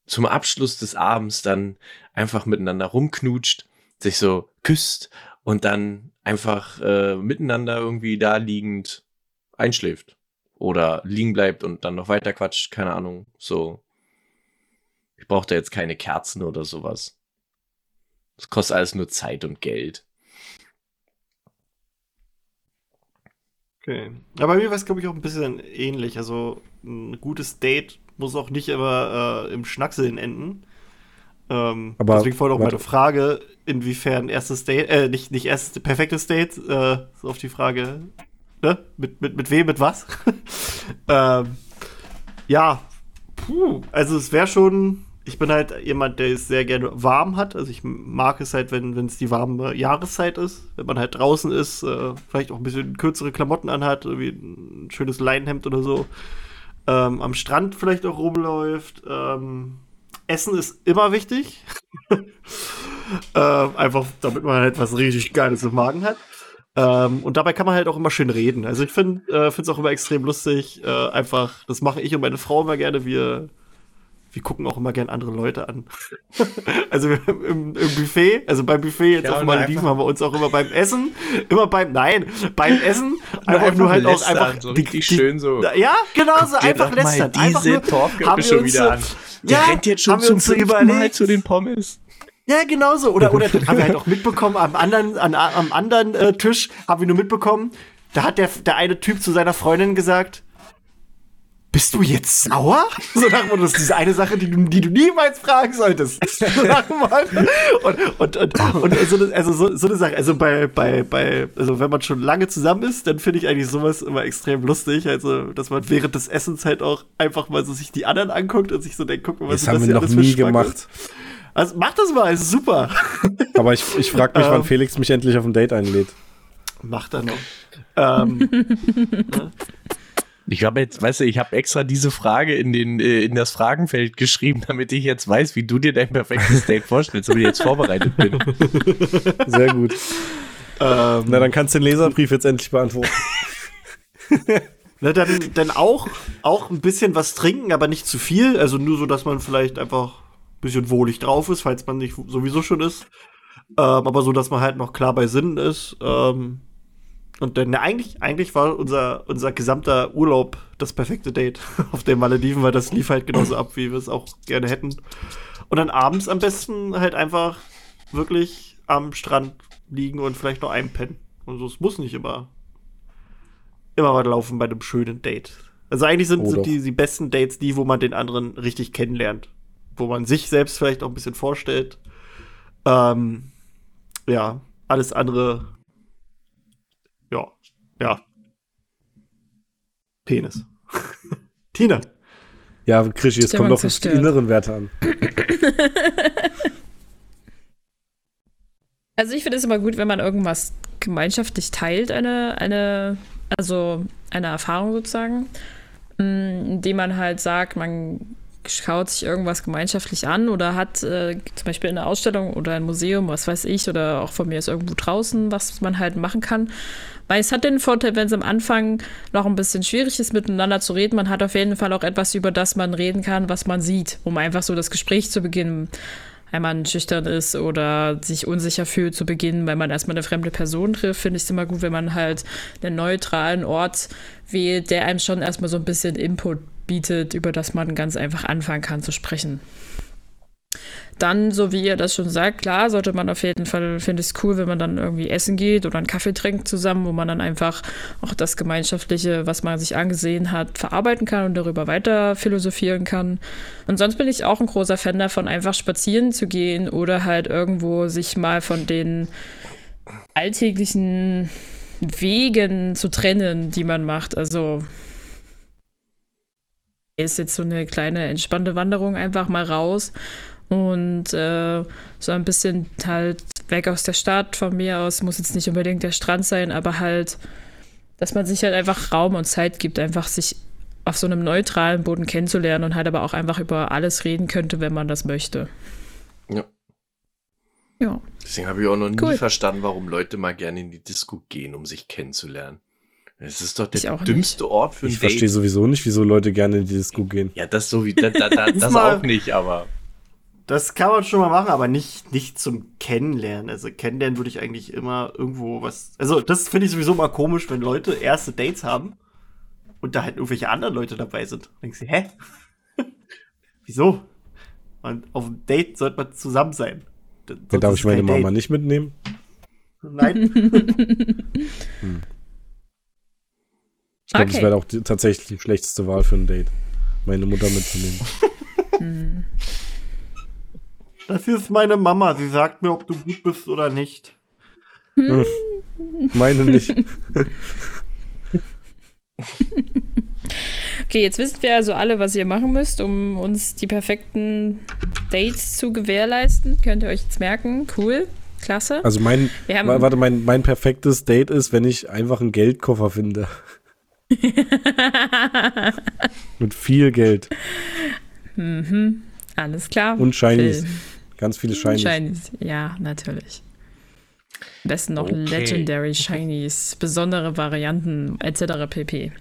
zum Abschluss des Abends dann einfach miteinander rumknutscht, sich so küsst und dann einfach äh, miteinander irgendwie da liegend einschläft oder liegen bleibt und dann noch weiter quatscht, keine Ahnung, so. Ich brauche da jetzt keine Kerzen oder sowas. Das kostet alles nur Zeit und Geld. Okay. Aber bei mir war es, glaube ich, auch ein bisschen ähnlich. Also ein gutes Date muss auch nicht immer äh, im Schnackseln enden. Ähm, Aber deswegen vorhin auch warte. meine Frage, inwiefern erstes Date, äh, nicht, nicht erstes, perfektes Date, äh, so auf die Frage, ne? Mit, mit, mit wem, mit was? ähm, ja, puh, also es wäre schon, ich bin halt jemand, der es sehr gerne warm hat. Also ich mag es halt, wenn es die warme Jahreszeit ist, wenn man halt draußen ist, äh, vielleicht auch ein bisschen kürzere Klamotten anhat, irgendwie ein schönes Leinenhemd oder so. Ähm, am Strand vielleicht auch rumläuft. Ähm, Essen ist immer wichtig. ähm, einfach, damit man halt was richtig Geiles im Magen hat. Ähm, und dabei kann man halt auch immer schön reden. Also ich finde es auch immer extrem lustig. Äh, einfach, das mache ich und meine Frau immer gerne. Wir, wir gucken auch immer gerne andere Leute an. also im, im Buffet, also beim Buffet jetzt Ja, auf Malediven haben wir uns auch immer beim Essen, immer beim, nein, beim Essen einfach, nur halt auch lästern, einfach so richtig schön so. ja, genau so, einfach doch mal lästern. Einfach diese wir schon wieder so- an. Ja, rennt jetzt schon zum so Mal überlegt. zu den Pommes. Ja, genau so. Oder, oder haben wir halt auch mitbekommen, am anderen, an, am anderen äh, Tisch haben wir nur mitbekommen, da hat der, der eine Typ zu seiner Freundin gesagt, bist du jetzt sauer? So nach dem Motto, das ist diese eine Sache, die du, die du niemals fragen solltest. So nach dem Motto. Und, und, und, und so, eine, also so, so eine Sache, also bei, bei, bei, also wenn man schon lange zusammen ist, dann finde ich eigentlich sowas immer extrem lustig. Also, dass man während des Essens halt auch einfach mal so sich die anderen anguckt und sich so denkt, guck mal, was Das ist haben das wir hier noch nie gemacht. Also mach das mal, ist super. Aber ich, ich frage mich, wann Ähm. Felix mich endlich auf ein Date einlädt. Macht er noch. ähm, Ich habe jetzt, weißt du, ich habe extra diese Frage in, den, äh, in das Fragenfeld geschrieben, damit ich jetzt weiß, wie du dir dein perfektes Date vorstellst, damit ich jetzt vorbereitet bin. Sehr gut. ähm, Na, dann kannst du den Leserbrief jetzt endlich beantworten. na, dann, dann auch, auch ein bisschen was trinken, aber nicht zu viel. Also nur so, dass man vielleicht einfach ein bisschen wohlig drauf ist, falls man nicht sowieso schon ist. Ähm, aber so, dass man halt noch klar bei Sinnen ist. Ähm, und dann, na, eigentlich, eigentlich war unser, unser gesamter Urlaub das perfekte Date auf den Malediven, weil das lief halt genauso ab, wie wir es auch gerne hätten. Und dann abends am besten halt einfach wirklich am Strand liegen und vielleicht noch einpennen. Also es muss nicht immer immer was laufen bei einem schönen Date. Also eigentlich sind, Oh, sind die, die besten Dates die, wo man den anderen richtig kennenlernt. Wo man sich selbst vielleicht auch ein bisschen vorstellt. Ähm, ja, alles andere. Ja, ja. Penis. Tina. Ja, Krischi, es Stimmung kommt doch auf die inneren Werte an. Also ich finde es immer gut, wenn man irgendwas gemeinschaftlich teilt, eine, eine, also eine Erfahrung sozusagen, mh, indem man halt sagt, man schaut sich irgendwas gemeinschaftlich an oder hat äh, zum Beispiel eine Ausstellung oder ein Museum, was weiß ich, oder auch von mir ist irgendwo draußen, was man halt machen kann. Weil es hat den Vorteil, wenn es am Anfang noch ein bisschen schwierig ist, miteinander zu reden, man hat auf jeden Fall auch etwas, über das man reden kann, was man sieht, um einfach so das Gespräch zu beginnen wenn man schüchtern ist oder sich unsicher fühlt zu Beginn, weil man erstmal eine fremde Person trifft, finde ich es immer gut, wenn man halt einen neutralen Ort wählt, der einem schon erstmal so ein bisschen Input bietet, über das man ganz einfach anfangen kann zu sprechen. Dann, so wie ihr das schon sagt, klar, sollte man auf jeden Fall, finde ich es cool, wenn man dann irgendwie essen geht oder einen Kaffee trinkt zusammen, wo man dann einfach auch das Gemeinschaftliche, was man sich angesehen hat, verarbeiten kann und darüber weiter philosophieren kann. Und sonst bin ich auch ein großer Fan davon, einfach spazieren zu gehen oder halt irgendwo sich mal von den alltäglichen Wegen zu trennen, die man macht. Also ist jetzt so eine kleine entspannte Wanderung einfach mal raus und äh, so ein bisschen halt weg aus der Stadt von mir aus. Muss jetzt nicht unbedingt der Strand sein, aber halt, dass man sich halt einfach Raum und Zeit gibt, einfach sich auf so einem neutralen Boden kennenzulernen und halt aber auch einfach über alles reden könnte, wenn man das möchte. Ja. Ja. Deswegen habe ich auch noch nie Cool. verstanden, warum Leute mal gerne in die Disco gehen, um sich kennenzulernen. Es ist doch der auch dümmste Ort für ein Ich verstehe sowieso nicht, wieso Leute gerne in die Disco gehen. Ja, das so wie da, da, da, das auch nicht, aber Das kann man schon mal machen, aber nicht, nicht zum Kennenlernen. Also kennenlernen würde ich eigentlich immer irgendwo was. Also, das finde ich sowieso mal komisch, wenn Leute erste Dates haben und da halt irgendwelche anderen Leute dabei sind. Denkst du, hä? Wieso? Und auf dem Date sollte man zusammen sein. Dann sonst darf ich meine Mama Date. nicht mitnehmen. Nein. Ich glaube, Okay. das wäre auch die, tatsächlich die schlechteste Wahl für ein Date. Meine Mutter mitzunehmen. Das ist meine Mama. Sie sagt mir, ob du gut bist oder nicht. Hm. Meine nicht. Okay, jetzt wissen wir also alle, was ihr machen müsst, um uns die perfekten Dates zu gewährleisten. Könnt ihr euch jetzt merken. Cool. Klasse. Also mein, warte, mein, mein perfektes Date ist, wenn ich einfach einen Geldkoffer finde. Mit viel Geld. Mhm. Alles klar. Und Shinies. Phil. Ganz viele Shinies. Shinies, ja, natürlich. Am besten noch okay. Legendary Shinies, besondere Varianten etc. pp.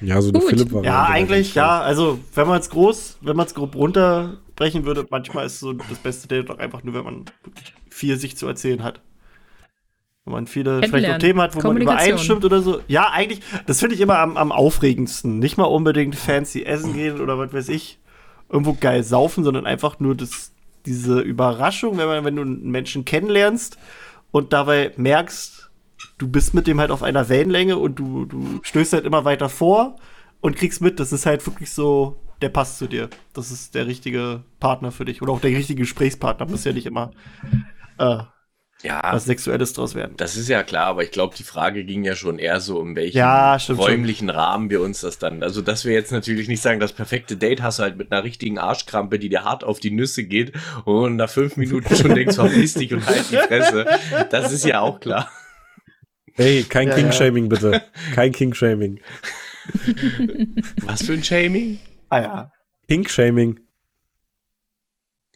Ja, so eine Philipp-Variante. Ja, eigentlich, ja. Also, wenn man es groß, wenn man es grob runterbrechen würde, manchmal ist so das beste Date doch einfach nur, wenn man viel sich zu erzählen hat. Wenn man viele vielleicht auch Themen hat, wo man übereinstimmt oder so. Ja, eigentlich, das finde ich immer am, am aufregendsten. Nicht mal unbedingt fancy essen gehen oder was weiß ich, irgendwo geil saufen, sondern einfach nur das, diese Überraschung, wenn, man, wenn du einen Menschen kennenlernst und dabei merkst, du bist mit dem halt auf einer Wellenlänge und du, du stößt halt immer weiter vor und kriegst mit, das ist halt wirklich so, der passt zu dir. Das ist der richtige Partner für dich oder auch der richtige Gesprächspartner, muss ja nicht immer äh, ja, was Sexuelles draus werden. Das ist ja klar, aber ich glaube, die Frage ging ja schon eher so, um welchen ja, räumlichen schon. Rahmen wir uns das dann. Also, dass wir jetzt natürlich nicht sagen, das perfekte Date hast du halt mit einer richtigen Arschkrampe, die dir hart auf die Nüsse geht und nach fünf Minuten schon denkst, verpiss dich und halt die Fresse. Das ist ja auch klar. Hey, kein ja, King-Shaming ja. bitte. Kein King-Shaming. Was für ein Shaming? Ah ja. King-Shaming.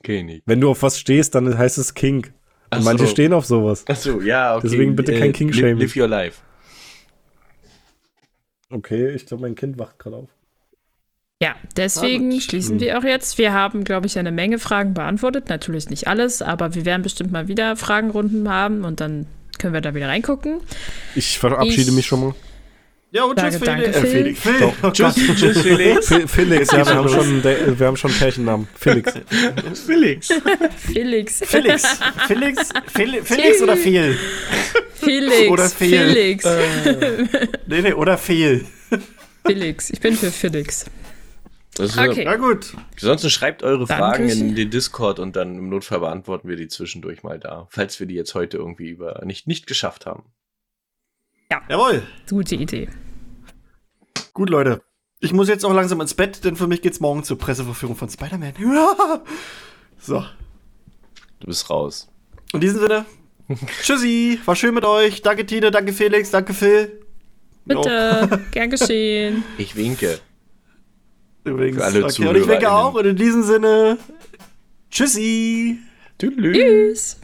Okay, Wenn du auf was stehst, dann heißt es King. Und manche so. stehen auf sowas. Achso, ja, okay. Deswegen bitte kein äh, King-Shaming. Live your life. Okay, ich glaube, mein Kind wacht gerade auf. Ja, deswegen ah, schließen hm. wir auch jetzt. Wir haben, glaube ich, eine Menge Fragen beantwortet. Natürlich nicht alles, aber wir werden bestimmt mal wieder Fragenrunden haben und dann können wir da wieder reingucken. Ich verabschiede ich, mich schon mal. Ja, und tschüss, danke, Felix. Phil. Äh, Phil. tschüss, tschüss, Felix. Felix, ja, wir haben, schon, wir haben schon Pärchennamen. Felix. Felix. Felix. Felix. Felix. Felix oder Fehl? Felix. Oder Fehl. Felix. Äh, nee, nee, oder Fehl. Felix. Ich bin für Felix. okay. Na gut. Ansonsten schreibt eure Danke. Fragen in den Discord und dann im Notfall beantworten wir die zwischendurch mal da, falls wir die jetzt heute irgendwie über nicht, nicht geschafft haben. Ja. Jawohl. Gute Idee. Gut, Leute. Ich muss jetzt auch langsam ins Bett, denn für mich geht's morgen zur Presseverführung von Spider-Man. so. Du bist raus. In diesem Sinne, tschüssi, war schön mit euch. Danke Tine, danke Felix, danke Phil. Bitte, jo. gern geschehen. Ich winke. Übrigens, Für alle okay, und ich winke auch. Und in diesem Sinne, tschüssi. Tschüss.